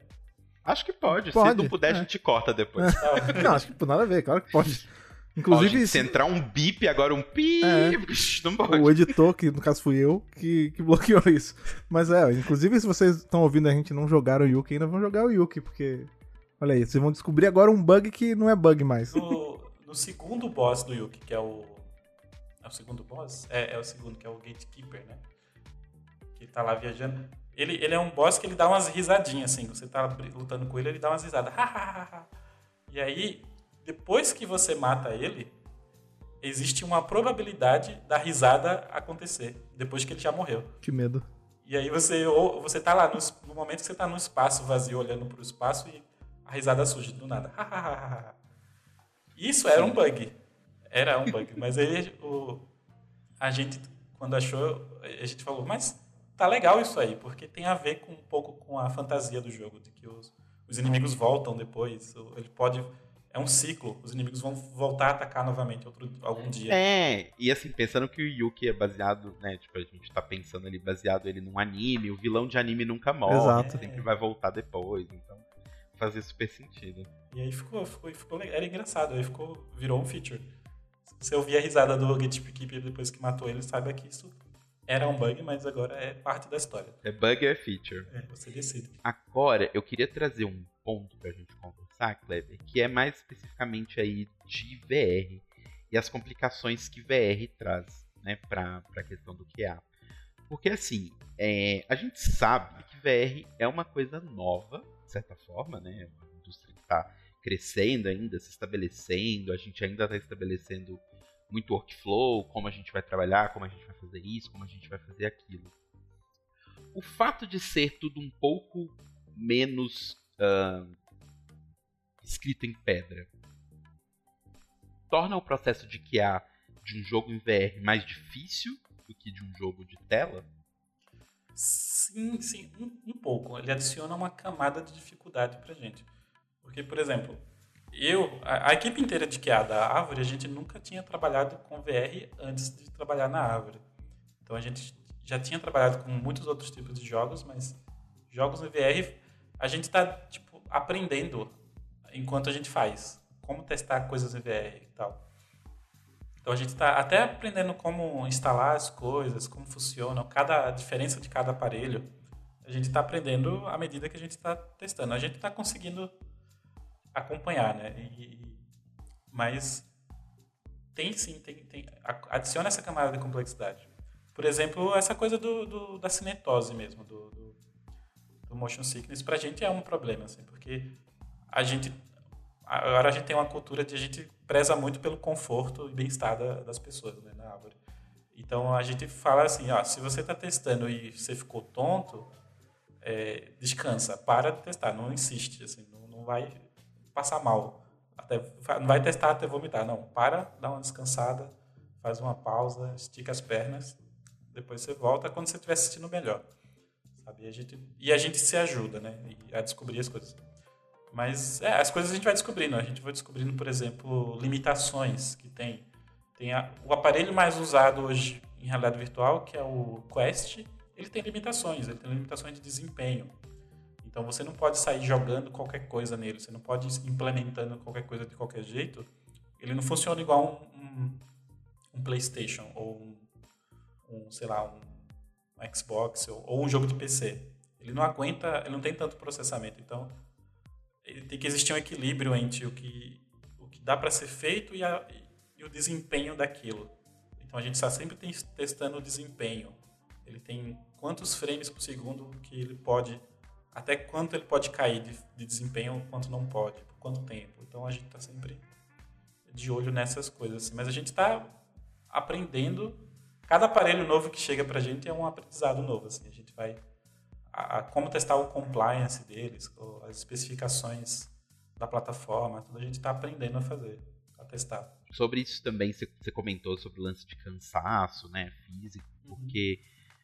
Acho que pode. pode se não puder, é. a gente corta depois. É. <laughs> não, acho que por nada a ver, claro que pode. Inclusive. Ó, se entrar um bip, agora um pi. É, <laughs> não pode. O editor, que no caso fui eu, que, que bloqueou isso. Mas é, inclusive, se vocês estão ouvindo a gente não jogar o Yuki, ainda vão jogar o Yuki, porque Olha aí, vocês vão descobrir agora um bug que não é bug mais. No, no segundo boss do Yuki, que é o. É o segundo boss? É, é o segundo, que é o Gatekeeper, né? Que tá lá viajando. Ele, ele é um boss que ele dá umas risadinhas, assim. Você tá lutando com ele, ele dá umas risadas. e aí, depois que você mata ele, existe uma probabilidade da risada acontecer. Depois que ele já morreu. Que medo. E aí você, ou, você tá lá, no, no momento que você tá no espaço vazio, olhando pro espaço e a risada surge do nada. <laughs> Isso era um bug. Era um bug. Mas aí o, a gente, quando achou, a gente falou, mas tá legal isso aí, porque tem a ver com um pouco com a fantasia do jogo, de que os, os inimigos voltam depois. Ele pode. É um ciclo, os inimigos vão voltar a atacar novamente outro, algum dia. É, e assim, pensando que o Yuki é baseado, né? Tipo, a gente tá pensando ali baseado ele num anime, o vilão de anime nunca morre, Exato. sempre vai voltar depois, então fazia super sentido. E aí ficou, ficou, ficou era engraçado, aí ficou, virou um feature. Se você ouvir a risada do Gatekeeper depois que matou ele, saiba que isso era um bug, mas agora é parte da história. É bug ou é feature? É, você decide. Agora, eu queria trazer um ponto pra gente conversar, Kleber, que é mais especificamente aí de VR e as complicações que VR traz, né, pra, pra questão do QA. Porque assim, é, a gente sabe que VR é uma coisa nova, certa forma, né? Uma indústria está crescendo ainda, se estabelecendo, a gente ainda está estabelecendo muito workflow, como a gente vai trabalhar, como a gente vai fazer isso, como a gente vai fazer aquilo. O fato de ser tudo um pouco menos uh, escrito em pedra torna o processo de QA de um jogo em VR mais difícil do que de um jogo de tela? Sim, sim, um, um, pouco. Ele adiciona uma camada de dificuldade pra gente. Porque, por exemplo, eu, a, a, equipe inteira de QA da Árvore, a gente nunca tinha trabalhado com VR antes de trabalhar na Árvore. Então a gente já tinha trabalhado com muitos outros tipos de jogos, mas jogos em VR a gente está tipo aprendendo enquanto a gente faz, como testar coisas em VR e tal. Então a gente está até aprendendo como instalar as coisas, como funciona, cada a diferença de cada aparelho. A gente está aprendendo à medida que a gente está testando. A gente está conseguindo acompanhar, né? E, mas tem sim, tem, tem, adiciona essa camada de complexidade. Por exemplo, essa coisa do, do da cinetose mesmo, do, do, do motion sickness, para a gente é um problema, assim, porque a gente agora a gente tem uma cultura de a gente preza muito pelo conforto e bem-estar das pessoas né, na árvore. Então a gente fala assim, ó, se você está testando e você ficou tonto, é, descansa, para de testar, não insiste, assim, não, não vai passar mal, até, não vai testar até vomitar, não, para, dá uma descansada, faz uma pausa, estica as pernas, depois você volta quando você estiver assistindo melhor, sabe? E a gente, e a gente se ajuda, né, a descobrir as coisas. Mas é, as coisas a gente vai descobrindo. A gente vai descobrindo, por exemplo, limitações que tem. Tem a, o aparelho mais usado hoje em realidade virtual, que é o Quest, ele tem limitações. Ele tem limitações de desempenho. Então você não pode sair jogando qualquer coisa nele. Você não pode ir implementando qualquer coisa de qualquer jeito. Ele não funciona igual um, um, um PlayStation ou um, um, sei lá, um Xbox ou, ou um jogo de PC. Ele não aguenta, ele não tem tanto processamento. Então tem que existir um equilíbrio entre o que, o que dá para ser feito e, a, e, o desempenho daquilo. Então a gente está sempre testando o desempenho. Ele tem quantos frames por segundo que ele pode, até quanto ele pode cair de, de desempenho, quanto não pode, por quanto tempo. Então a gente está sempre de olho nessas coisas. Assim. Mas a gente está aprendendo. Cada aparelho novo que chega para a gente é um aprendizado novo. Assim. A gente vai a, a, como testar o compliance deles, as especificações da plataforma, tudo a gente está aprendendo a fazer, a testar. Sobre isso também, você comentou sobre o lance de cansaço, né, físico, uhum. porque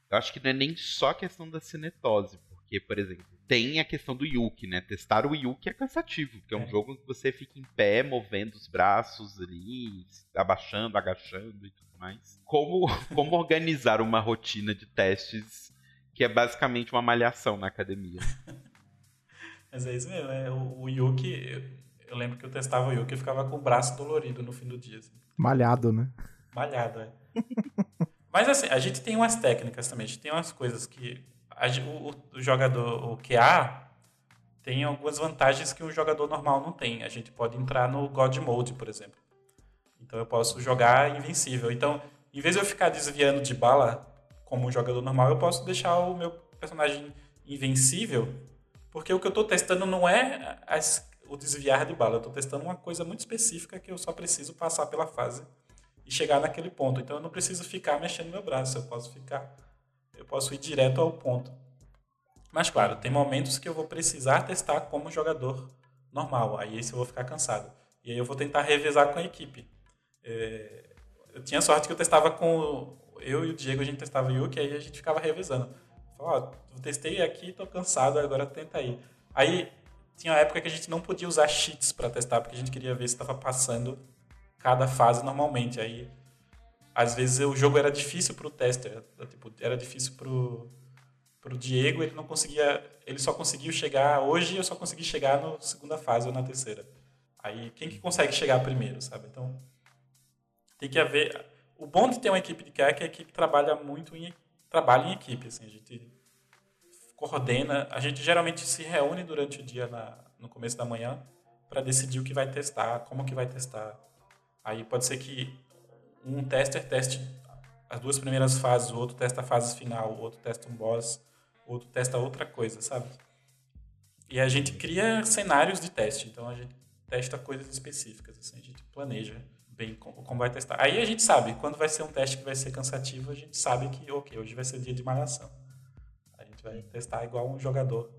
eu acho que não é nem só a questão da cinetose, porque, por exemplo, tem a questão do Yuki, né? Testar o Yuki é cansativo, porque é um é. jogo que você fica em pé, movendo os braços ali, abaixando, agachando e tudo mais. Como, <laughs> como organizar uma rotina de testes que é basicamente uma malhação na academia. <laughs> Mas é isso mesmo, é, o, o Yuki, eu, lembro que eu testava o Yuki e ficava com o braço dolorido no fim do dia. Assim. Malhado, né? Malhado, é. <laughs> Mas assim, a gente tem umas técnicas também, a gente tem umas coisas que a, o, o, jogador, o QA, tem algumas vantagens que o jogador normal não tem. A gente pode entrar no God Mode, por exemplo. Então eu posso jogar invencível. Então, em vez de eu ficar desviando de bala como um jogador normal, eu posso deixar o meu personagem invencível, porque o que eu estou testando não é as, o desviar de bala, eu estou testando uma coisa muito específica que eu só preciso passar pela fase e chegar naquele ponto. Então eu não preciso ficar mexendo meu braço, eu posso ficar, eu posso ir direto ao ponto. Mas claro, tem momentos que eu vou precisar testar como jogador normal, aí esse eu vou ficar cansado. E aí eu vou tentar revezar com a equipe. É, eu tinha sorte que eu testava com eu e o Diego, a gente testava Yuki, aí a gente ficava revezando. Falava, ó, testei aqui, tô cansado, agora tenta aí. Aí tinha uma época que a gente não podia usar cheats para testar, porque a gente queria ver se estava passando cada fase normalmente. Aí, às vezes, o jogo era difícil para o tester, tipo, era difícil pro pro Diego, ele não conseguia, ele só conseguiu chegar hoje, eu só consegui chegar na segunda fase ou na terceira. Aí, quem que consegue chegar primeiro, sabe? Então, tem que haver o bom de ter uma equipe de QA é que a equipe trabalha muito em trabalha em equipe, assim, a gente coordena, a gente geralmente se reúne durante o dia na, no começo da manhã para decidir o que vai testar, como que vai testar. Aí pode ser que um tester teste as duas primeiras fases, o outro testa a fase final, o outro testa um boss, o outro testa outra coisa, sabe? E a gente cria cenários de teste, então a gente testa coisas específicas, assim, a gente planeja bem como vai testar. Aí a gente sabe, quando vai ser um teste que vai ser cansativo, a gente sabe que, ok, hoje vai ser dia de malhação. A gente vai testar igual um jogador,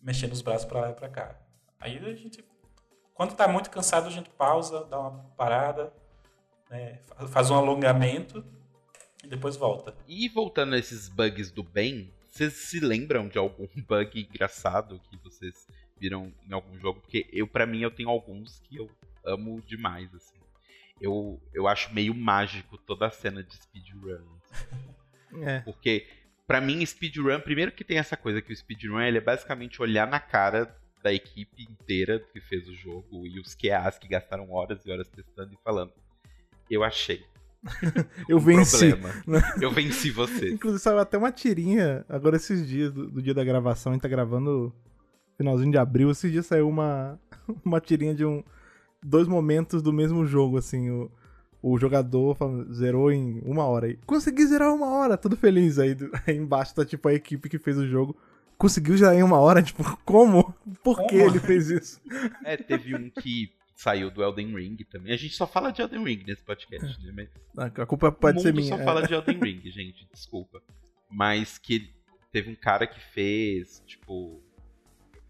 mexendo os braços para lá e para cá. Aí a gente, quando está muito cansado, a gente pausa, dá uma parada, né, faz um alongamento e depois volta. E voltando a esses bugs do bem, vocês se lembram de algum <laughs> bug engraçado que vocês viram em algum jogo? Porque eu, para mim, eu tenho alguns que eu amo demais, assim eu, eu acho meio mágico toda a cena de speedrun. <laughs> É. Porque, para mim, speedrun, primeiro que tem essa coisa que o speedrun ele é basicamente olhar na cara da equipe inteira que fez o jogo e os QAs que gastaram horas e horas testando e falando. Eu achei. <laughs> eu Um venci. problema. <laughs> Eu venci você. Inclusive, saiu até uma tirinha agora esses dias, do, do dia da gravação. A gente tá gravando finalzinho de abril. Esses dias saiu uma, uma tirinha de um, dois momentos do mesmo jogo, assim. O, o jogador falando, zerou em uma hora. E, Consegui zerar uma hora, tudo feliz. Aí, <laughs> aí embaixo tá tipo a equipe que fez o jogo. Conseguiu zerar em uma hora? <laughs> Tipo, como? Por que Como? ele fez isso? <laughs> É, teve um que saiu do Elden Ring também. A gente só fala de Elden Ring nesse podcast, né? Mas Ah, A culpa pode ser minha. só é. fala de Elden Ring, gente, desculpa. Mas que teve um cara que fez, tipo,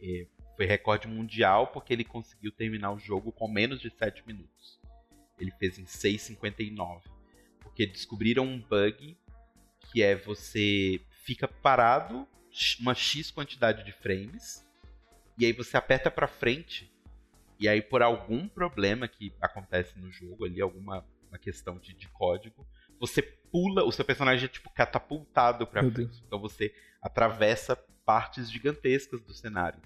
é, foi recorde mundial porque ele conseguiu terminar o jogo com menos de 7 minutos. Ele fez em 6,59. Porque descobriram um bug que é você fica parado uma X quantidade de frames e aí você aperta pra frente e aí por algum problema que acontece no jogo ali, alguma uma questão de, de código, você pula, o seu personagem é tipo catapultado pra Meu frente. Então você atravessa partes gigantescas do cenário.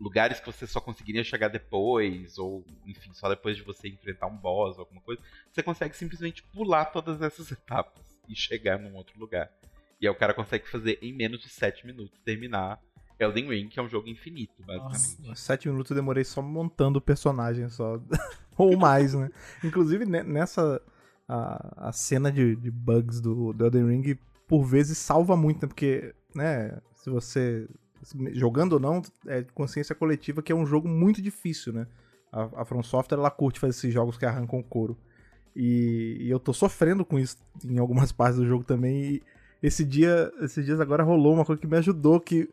Lugares que você só conseguiria chegar depois, ou enfim, só depois de você enfrentar um boss ou alguma coisa, você consegue simplesmente pular todas essas <laughs> etapas e chegar num outro lugar. E aí o cara consegue fazer em menos de 7 minutos terminar Elden Ring, que é um jogo infinito, basicamente. Nossa, sete minutos eu demorei só montando o personagem só. <laughs> Ou mais, né? Inclusive, ne- nessa. A, a cena de, de bugs do, do Elden Ring, por vezes, salva muito, né? Porque, né? Se você. Jogando ou não, é consciência coletiva que é um jogo muito difícil, né? A, a From Software, ela curte fazer esses jogos que arrancam couro. E, e eu tô sofrendo com isso em algumas <laughs> partes do jogo também. E esse dia, esses dias agora rolou uma coisa que me ajudou, que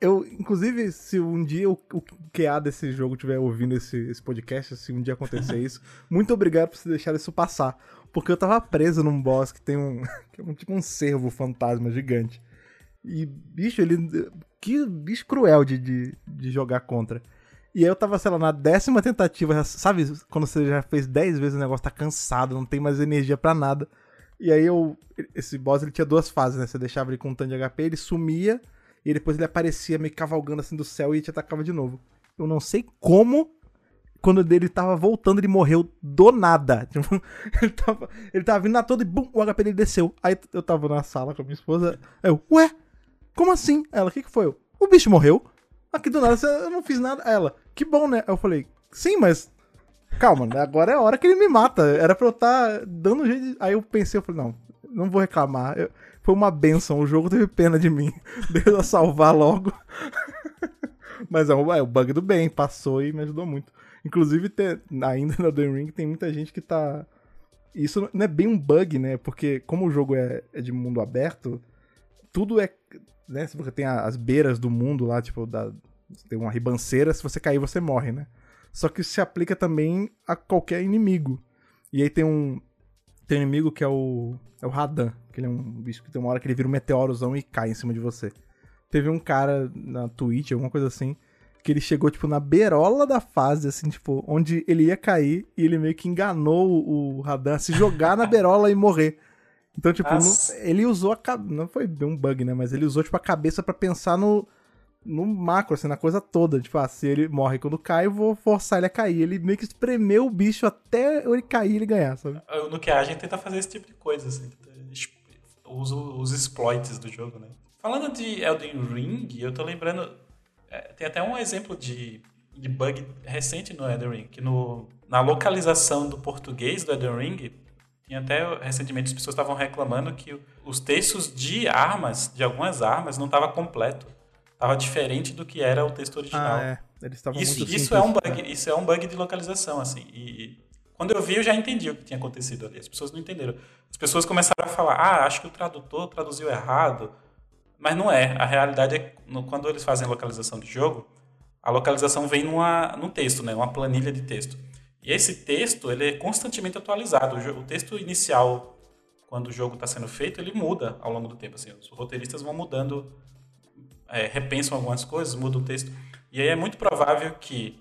eu, inclusive, se um dia o, o QA desse jogo estiver ouvindo esse, esse podcast, se um dia acontecer <laughs> isso, muito obrigado por você deixar isso passar. Porque eu tava preso num boss que tem um. <laughs> que é um tipo um cervo fantasma gigante. E, bicho, ele. Que bicho cruel de, de, de jogar contra. E aí eu tava, sei lá, na décima tentativa, sabe? Quando você já fez dez vezes o negócio, tá cansado, não tem mais energia pra nada. E aí eu. Esse boss ele tinha duas fases, né? Você deixava ele com um tanto de HP, ele sumia, e depois ele aparecia meio cavalgando assim do céu e te atacava de novo. Eu não sei como. Quando ele tava voltando, ele morreu do nada. <laughs> Tipo, ele, tava, ele tava vindo na toda e bum, o HP dele desceu. Aí eu tava na sala com a minha esposa. Aí eu, ué, como assim? Ela, o que, que foi? O bicho morreu. Aqui do nada, eu não fiz nada. Ela, que bom, né? Eu falei, sim, mas. Calma, né? agora é a hora que ele me mata. Era pra eu estar dando um jeito. de- Aí eu pensei, eu falei, não, não vou reclamar. Eu- Foi uma benção, o jogo teve pena de mim. <laughs> Deu eu salvar logo. <laughs> Mas é o, é o bug do bem, passou e me ajudou muito. Inclusive, te- ainda no Elden Ring tem muita gente que tá. Isso não é bem um bug, né? Porque como o jogo é, é de mundo aberto, tudo é. Né? Você tem as beiras do mundo lá, tipo, da, tem uma ribanceira, se você cair, você morre, né? Só que isso se aplica também a qualquer inimigo. E aí tem um. Tem um inimigo que é o. É o Radan. Que ele é um bicho que tem uma hora que ele vira um meteorozão e cai em cima de você. Teve um cara na Twitch, alguma coisa assim, que ele chegou, tipo, na beirola da fase, assim, tipo, onde ele ia cair e ele meio que enganou o o Radan a se jogar na beirola e morrer. Então, tipo, Nossa. não- ele usou a cabeça. Não foi um bug, né? Mas ele usou, tipo, a cabeça pra pensar no. No macro, assim, na coisa toda. Tipo, ah, se ele morre quando cai, eu vou forçar ele a cair. Ele meio que espremeu o bicho até ele cair e ele ganhar, sabe? Eu, No que a gente tenta fazer esse tipo de coisa, assim, usa os exploits do jogo, né? Falando de Elden Ring, eu tô lembrando. é, tem até um exemplo de, de bug recente no Elden Ring, que no, na localização do português do Elden Ring, tinha até recentemente as pessoas estavam reclamando que os textos de armas, de algumas armas, não estava completo. Tava diferente do que era o texto original. Ah, é. Eles estavam Isso, muito isso simples. é um bug, isso é um bug de localização, assim. E, e quando eu vi, eu já entendi o que tinha acontecido ali. As pessoas não entenderam. As pessoas começaram a falar, ah, acho que o tradutor traduziu errado. Mas não é. A realidade é que no- quando eles fazem localização de jogo, a localização vem numa, num texto, né? Uma planilha de texto. E esse texto, ele é constantemente atualizado. O, texto inicial, quando o jogo está sendo feito, ele muda ao longo do tempo. Assim, os roteiristas vão mudando é, repensam algumas coisas, mudam o texto. E aí é muito provável que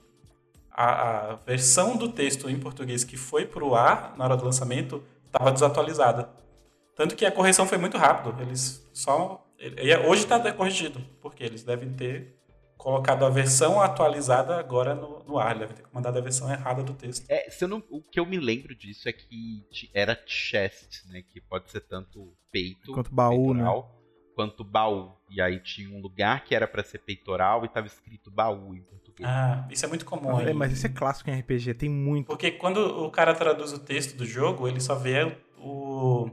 a, a versão do texto em português que foi para o ar na hora do lançamento estava desatualizada. Tanto que a correção foi muito rápido. Eles só. e- e Hoje está corrigido, porque eles devem ter colocado a versão atualizada agora no, no ar. Ele deve ter mandado a versão errada do texto. É, se eu não, o que eu me lembro disso é que era chest, né? Que pode ser tanto peito, Quanto baú, né? peitoral, quanto baú. E aí tinha um lugar que era pra ser peitoral e tava escrito baú em português. Ah, isso é muito comum. É, aí. mas isso é clássico em RPG, tem muito. Porque quando o cara traduz o texto do jogo, ele só vê o,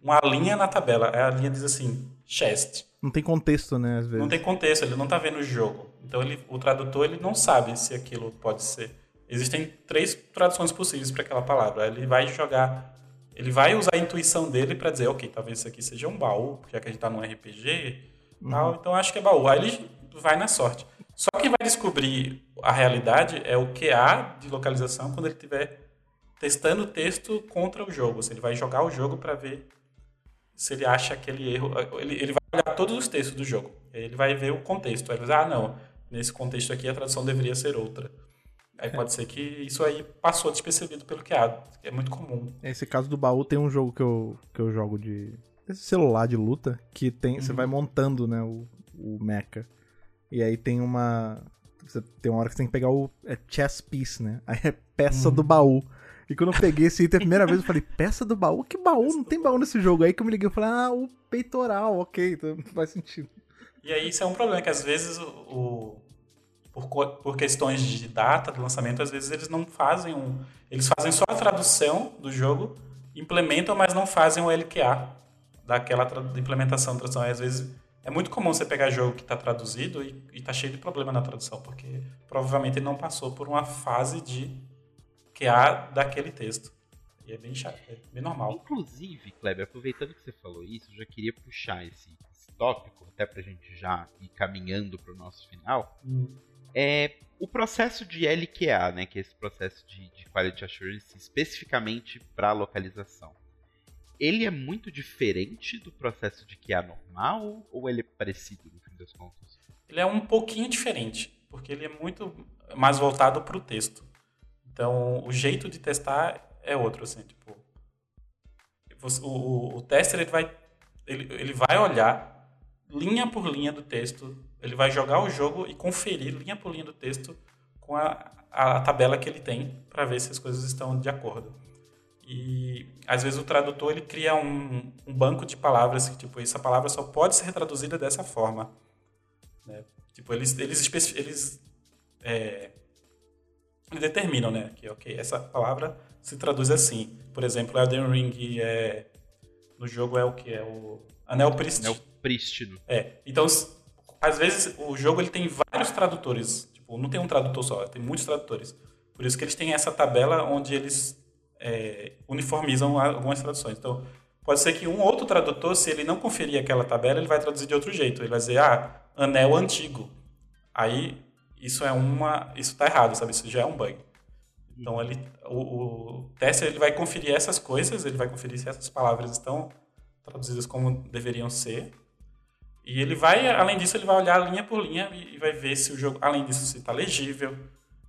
uma linha na tabela. A linha diz assim, chest. Não tem contexto, né, às vezes. Não tem contexto, ele não tá vendo o jogo. Então ele, o tradutor ele não sabe se aquilo pode ser. Existem três traduções possíveis para aquela palavra. Ele vai jogar, ele vai usar a intuição dele para dizer, ok, talvez isso aqui seja um baú, já que a gente tá num RPG, tal, então acho que é baú. Aí ele vai na sorte. Só quem vai descobrir a realidade é o QA de localização quando ele estiver testando o texto contra o jogo. Ou seja, ele vai jogar o jogo para ver se ele acha aquele erro. Ele, ele vai olhar todos os textos do jogo. Aí Ele vai ver o contexto. Aí ele vai dizer, ah, não, nesse contexto aqui a tradução deveria ser outra. Aí pode ser que isso aí passou despercebido pelo QA. É muito comum. Nesse caso do baú, tem um jogo que eu, que eu jogo de. Esse celular de luta, que tem. Você vai montando, né, o, o mecha. E aí tem uma. Você tem uma hora que você tem que pegar o é chess piece, né? Aí é peça do baú. E quando eu peguei esse item a primeira vez, eu falei, peça do baú? Que baú? Não tem baú nesse jogo. Aí que eu me liguei e falei, ah, o peitoral, ok, então faz sentido. E aí isso é um problema, que às vezes o, o- por, por questões de data do lançamento, às vezes eles não fazem um. Eles fazem só a tradução do jogo, implementam, mas não fazem o LQA daquela implementação, tradução. Às vezes é muito comum você pegar jogo que está traduzido e, está cheio de problema na tradução, porque provavelmente ele não passou por uma fase de QA daquele texto. E é bem chato, é bem normal. Inclusive, Kleber, aproveitando que você falou isso, eu já queria puxar esse, esse tópico, até pra gente já ir caminhando pro nosso final. É o processo de LQA, né, que é esse processo de, de Quality Assurance especificamente para localização. Ele é muito diferente do processo de QA normal ou ele é parecido no fim das contas? Ele é um pouquinho diferente, porque ele é muito mais voltado para o texto. Então, o jeito de testar é outro, assim, tipo... você- o, o, o tester, ele vai, ele, ele vai olhar linha por linha do texto, ele vai jogar o jogo e conferir linha por linha do texto com a, a tabela que ele tem para ver se as coisas estão de acordo. E às vezes o tradutor ele cria um, um banco de palavras que tipo essa palavra só pode ser traduzida dessa forma. né? Tipo eles eles, eles é, determinam, né, que ok essa palavra se traduz assim. Por exemplo, Elden Ring é no jogo é o que é o anel prístino. O prístino. É. Então, às vezes, o jogo ele tem vários tradutores. Tipo, não tem um tradutor só, tem muitos tradutores. Por isso que eles têm essa tabela onde eles é, uniformizam algumas traduções. Então, pode ser que um outro tradutor, se ele não conferir aquela tabela, ele vai traduzir de outro jeito. Ele vai dizer, ah, anel antigo. Aí, isso é uma... Isso tá errado, sabe? Isso já é um bug. Então, ele, o, o tester ele vai conferir essas coisas, ele vai conferir se essas palavras estão traduzidas como deveriam ser. E ele vai, além disso, ele vai olhar linha por linha e e vai ver se o jogo, além disso, se está legível.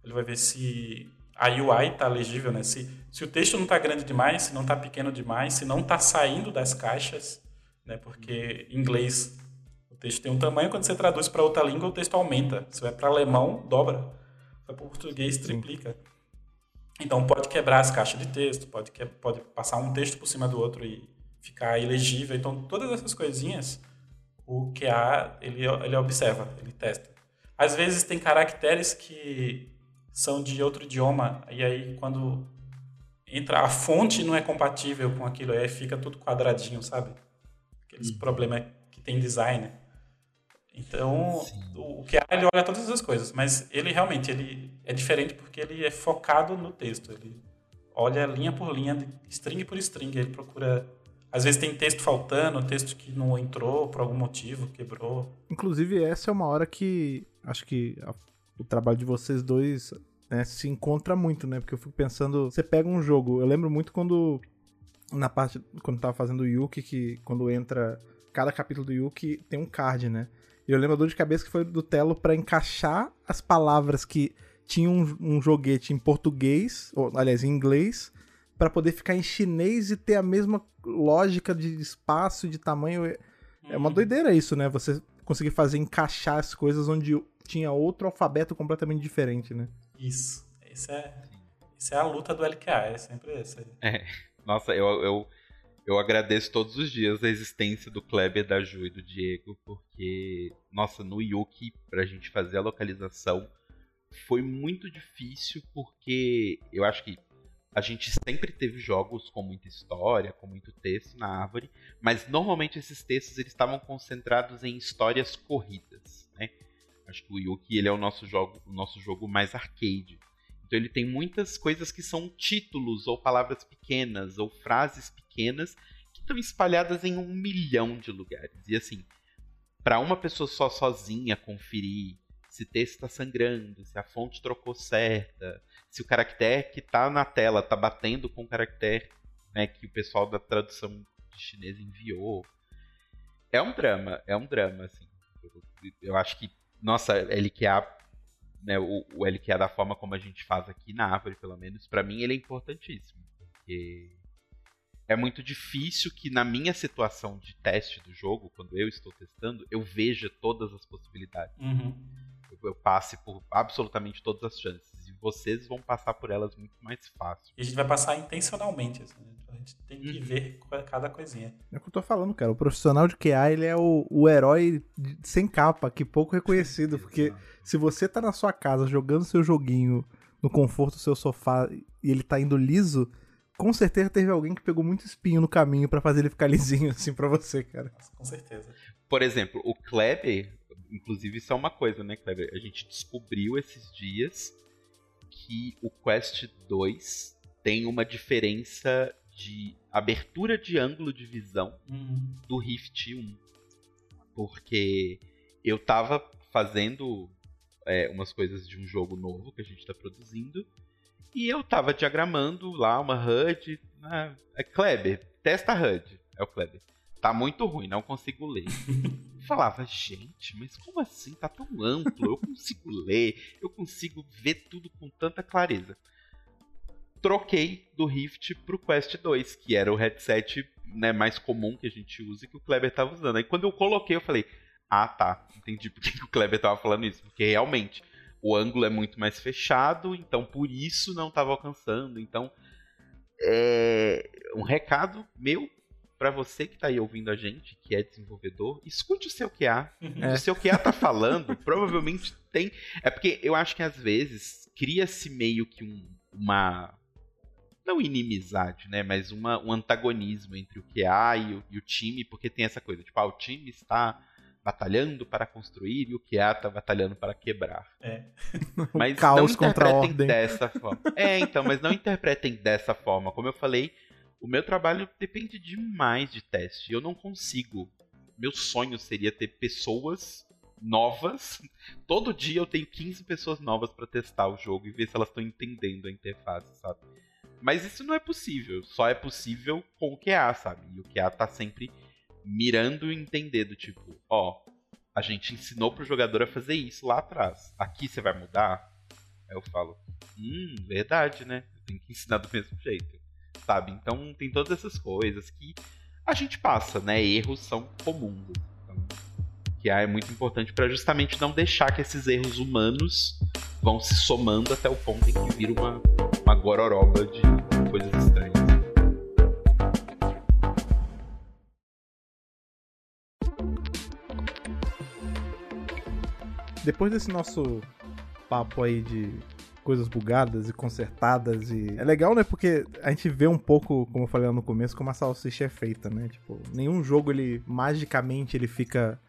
Ele vai ver se a UI está legível, né? Se, se o texto não está grande demais, se não está pequeno demais, se não está saindo das caixas, né? Porque em inglês texto tem um tamanho, quando você traduz para outra língua o texto aumenta. Se vai para alemão, dobra. Se vai para português, triplica. Então pode quebrar as caixas de texto, pode, pode passar um texto por cima do outro e ficar ilegível. Então todas essas coisinhas o QA ele, ele observa, ele testa. Às vezes tem caracteres que são de outro idioma e aí quando entra a fonte não é compatível com aquilo, aí fica tudo quadradinho, sabe? Aqueles problemas que tem design. Então, o o QA ele olha todas essas coisas, mas ele realmente ele é diferente porque ele é focado no texto. Ele olha linha por linha, string por string, ele procura às vezes tem texto faltando, texto que não entrou por algum motivo, quebrou. Inclusive, essa é uma hora que acho que a- o trabalho de vocês dois né, se encontra muito, né? Porque eu fico pensando, você pega um jogo, eu lembro muito quando na parte quando tava fazendo o Yuki que quando entra cada capítulo do Yuki tem um card, né? E eu lembro a dor de cabeça que foi do Telo pra encaixar as palavras que tinham um, um joguete em português, ou aliás, em inglês, pra poder ficar em chinês e ter a mesma lógica de espaço e de tamanho. É uma doideira isso, né? Você conseguir fazer encaixar as coisas onde tinha outro alfabeto completamente diferente, né? Isso. Isso é, isso é a luta do LQA, é sempre essa. É. Nossa, eu, eu, eu agradeço todos os dias a existência do Kleber, da Ju e do Diego, porque, nossa, no Yuki, pra gente fazer a localização, foi muito difícil, porque eu acho que a gente sempre teve jogos com muita história, com muito texto na árvore, mas normalmente esses textos eles estavam concentrados em histórias corridas, né? Acho que o Yuki ele é o nosso jogo, o nosso jogo mais arcade. Então ele tem muitas coisas que são títulos ou palavras pequenas ou frases pequenas que estão espalhadas em um milhão de lugares. E assim, para uma pessoa só sozinha conferir se texto está sangrando, se a fonte trocou certa, se o caractere que está na tela está batendo com o caractere né, que o pessoal da tradução de chinês enviou. É um drama, é um drama, assim. Eu, eu acho que, nossa, LQA, né, o, o LQA da forma como a gente faz aqui na árvore, pelo menos, para mim ele é importantíssimo. Porque é muito difícil que na minha situação de teste do jogo, quando eu estou testando, eu veja todas as possibilidades. Uhum eu passe por absolutamente todas as chances. E vocês vão passar por elas muito mais fácil. E a gente vai passar intencionalmente. Assim, né? A gente tem que uhum. ver cada coisinha. É o que eu tô falando, cara. O profissional de QA, ele é o, o herói sem capa, que pouco reconhecido. porque se você tá na sua casa jogando seu joguinho no conforto do seu sofá e ele tá indo liso, com certeza teve alguém que pegou muito espinho no caminho para fazer ele ficar lisinho <laughs> assim para você, cara. Com certeza. Por exemplo, o Kleber, Inclusive, isso é uma coisa, né, Kleber? A gente descobriu esses dias que o Quest 2 tem uma diferença de abertura de ângulo de visão uhum. do Rift 1. Porque eu tava fazendo é, umas coisas de um jogo novo que a gente está produzindo e eu tava diagramando lá uma HUD. Né? É Kleber, testa HUD. É o Kleber. Tá muito ruim, não consigo ler. <laughs> falava, gente, mas como assim? Tá tão amplo, eu consigo ler, eu consigo ver tudo com tanta clareza. Troquei do Rift pro Quest 2, que era o headset né, mais comum que a gente usa e que o Kleber tava usando. Aí quando eu coloquei, eu falei, ah tá, entendi por que o Kleber tava falando isso. Porque realmente o ângulo é muito mais fechado, então por isso não tava alcançando. Então, é um recado meu para você que tá aí ouvindo a gente, que é desenvolvedor, escute o seu QA. É. O seu QA tá <laughs> falando, provavelmente tem. É porque eu acho que às vezes cria-se meio que um, uma. Não inimizade, né? Mas uma, um antagonismo entre o QA e o, e o time, porque tem essa coisa, tipo, ah, o time está batalhando para construir e o QA está batalhando para quebrar. É. <laughs> Mas não interpretem dessa forma. É, então, mas não interpretem dessa forma. Como eu falei, o meu trabalho depende demais de teste. Eu não consigo. Meu sonho seria ter pessoas novas. Todo dia eu tenho 15 pessoas novas para testar o jogo e ver se elas estão entendendo a interface, sabe? Mas isso não é possível. Só é possível com o QA, sabe? E o QA tá sempre mirando e entendendo, tipo, ó, a gente ensinou pro jogador a fazer isso lá atrás. Aqui você vai mudar? Aí eu falo, hum, verdade, né? Eu tenho que ensinar do mesmo jeito sabe? Então tem todas essas coisas que a gente passa, né? Erros são comuns. Então, que é muito importante para justamente não deixar que esses erros humanos vão se somando até o ponto em que vira uma, uma gororoba de coisas Depois desse nosso papo aí de coisas bugadas e consertadas e é legal, né? Porque a gente vê um pouco, como eu falei lá no começo, como a salsicha é feita, né? Tipo, nenhum jogo ele magicamente ele fica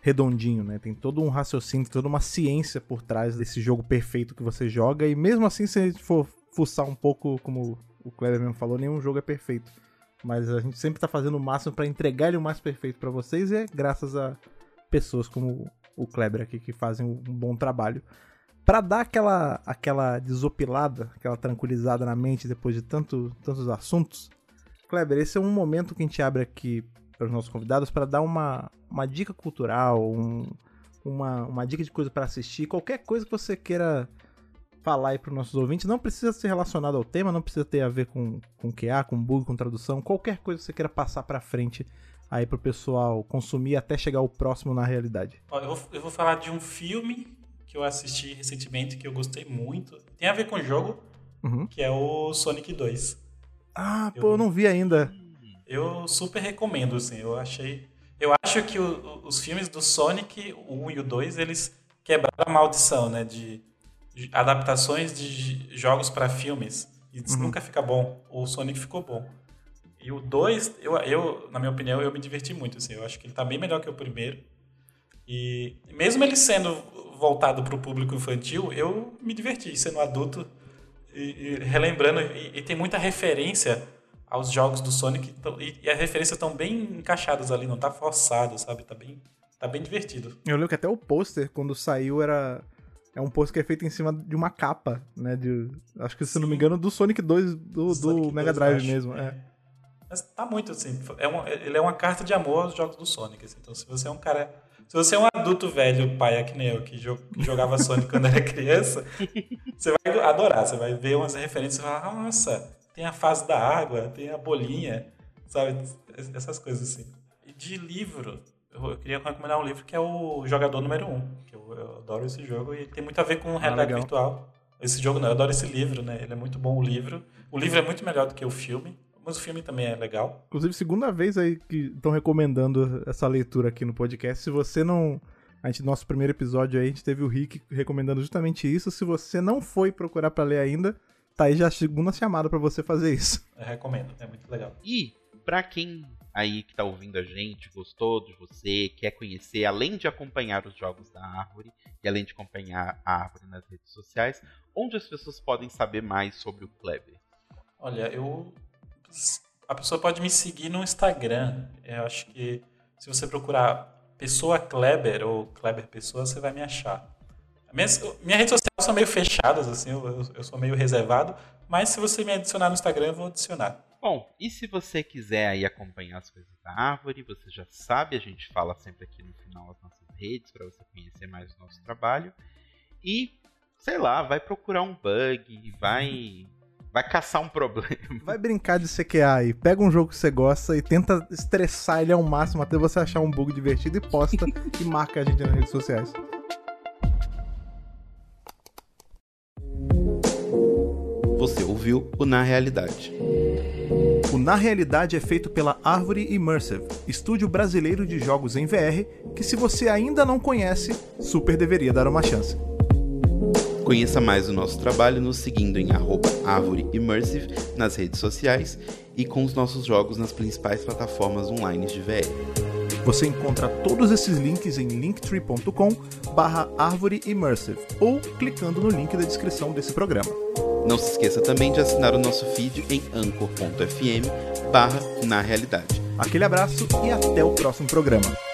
redondinho, né? Tem todo um raciocínio, toda uma ciência por trás desse jogo perfeito que você joga e mesmo assim se a gente for fuçar um pouco, como o Kleber mesmo falou, nenhum jogo é perfeito. Mas a gente sempre tá fazendo o máximo para entregar ele o mais perfeito para vocês e é graças a pessoas como o Kleber aqui que fazem um bom trabalho para dar aquela, aquela desopilada, aquela tranquilizada na mente depois de tanto, tantos assuntos, Kleber, esse é um momento que a gente abre aqui para os nossos convidados para dar uma, uma dica cultural, um, uma, uma dica de coisa para assistir, qualquer coisa que você queira falar aí para os nossos ouvintes. Não precisa ser relacionado ao tema, não precisa ter a ver com, com QA, com bug, com tradução, qualquer coisa que você queira passar para frente aí pro pessoal consumir até chegar o próximo na realidade? Ó, eu, vou, eu vou falar de um filme que eu assisti recentemente que eu gostei muito. Tem a ver com o jogo, Uhum. que é o Sonic 2. Ah, Eu- pô, eu não vi ainda. Eu super recomendo, assim. Eu achei. Eu acho que o- os filmes do Sonic, o 1 e o 2, eles quebraram a maldição, né? De, de adaptações de jogos para filmes. E isso Uhum. nunca fica bom. O Sonic ficou bom. E o 2, eu, eu, na minha opinião, eu me diverti muito, assim. Eu acho que ele tá bem melhor que o primeiro. E mesmo ele sendo voltado para o público infantil, eu me diverti sendo adulto e, e relembrando. E, e tem muita referência aos jogos do Sonic e, e as referências estão bem encaixadas ali, não tá forçado, sabe? Tá bem, tá bem divertido. Eu lembro que até o pôster, quando saiu, era. É um pôster que é feito em cima de uma capa, né? De, acho que, se não me Sim. engano, do Sonic 2 do, do Sonic Mega 2, Drive mesmo. É. Mas tá muito assim. É uma- ele é uma carta de amor aos jogos do Sonic. assim. Então, se você é um cara. Se você é um adulto velho, pai, é que nem eu, que, jo- que jogava Sonic <laughs> quando era criança, você vai adorar. Você vai ver umas referências e falar: nossa, tem a fase da água, tem a bolinha, sabe? Essas coisas assim. E de livro, eu queria recomendar um livro que é o Jogador Número 1, que eu, eu adoro esse jogo e tem muito a ver com realidade legal. virtual. Esse jogo não, eu adoro esse livro, né? Ele é muito bom o livro. O livro é muito melhor do que o filme, mas o filme também é legal. Inclusive, segunda vez aí que estão recomendando essa leitura aqui no podcast. Se você não. A gente, nosso primeiro episódio aí, a gente teve o Rick recomendando justamente isso. Se você não foi procurar pra ler ainda, tá aí já a segunda chamada pra você fazer isso. <laughs> Eu recomendo, é muito legal. E, pra quem aí que tá ouvindo a gente, gostou de você, quer conhecer, além de acompanhar os jogos da Árvore e além de acompanhar a Árvore nas redes sociais, onde as pessoas podem saber mais sobre o Kleber? Olha, eu. A pessoa pode me seguir no Instagram. Eu acho que se você procurar Pessoa Kleber ou Kleber Pessoa, você vai me achar. Minhas, minhas redes sociais são meio fechadas, assim, eu, eu- sou meio reservado, mas se você me adicionar no Instagram, eu vou adicionar. Bom, e se você quiser aí acompanhar as coisas da Árvore, você já sabe, a gente fala sempre aqui no final as nossas redes para você conhecer mais o nosso trabalho. E, sei lá, vai procurar um bug, vai <laughs> vai caçar um problema. Vai brincar de CQA aí. Pega um jogo que você gosta e tenta estressar ele ao máximo até você achar um bug divertido e posta <laughs> e marca a gente nas redes sociais. Você ouviu o Na Realidade. O Na Realidade é feito pela Árvore Immersive, estúdio brasileiro de jogos em VR, que se você ainda não conhece, super deveria dar uma chance. Conheça mais o nosso trabalho nos seguindo em arroba Árvore Immersive nas redes sociais e com os nossos jogos nas principais plataformas online de VR. Você encontra todos esses links em linktree.com barra Árvore Immersive ou clicando no link da descrição desse programa. Não se esqueça também de assinar o nosso feed em anchor.fm barra na realidade. Aquele abraço e até o próximo programa.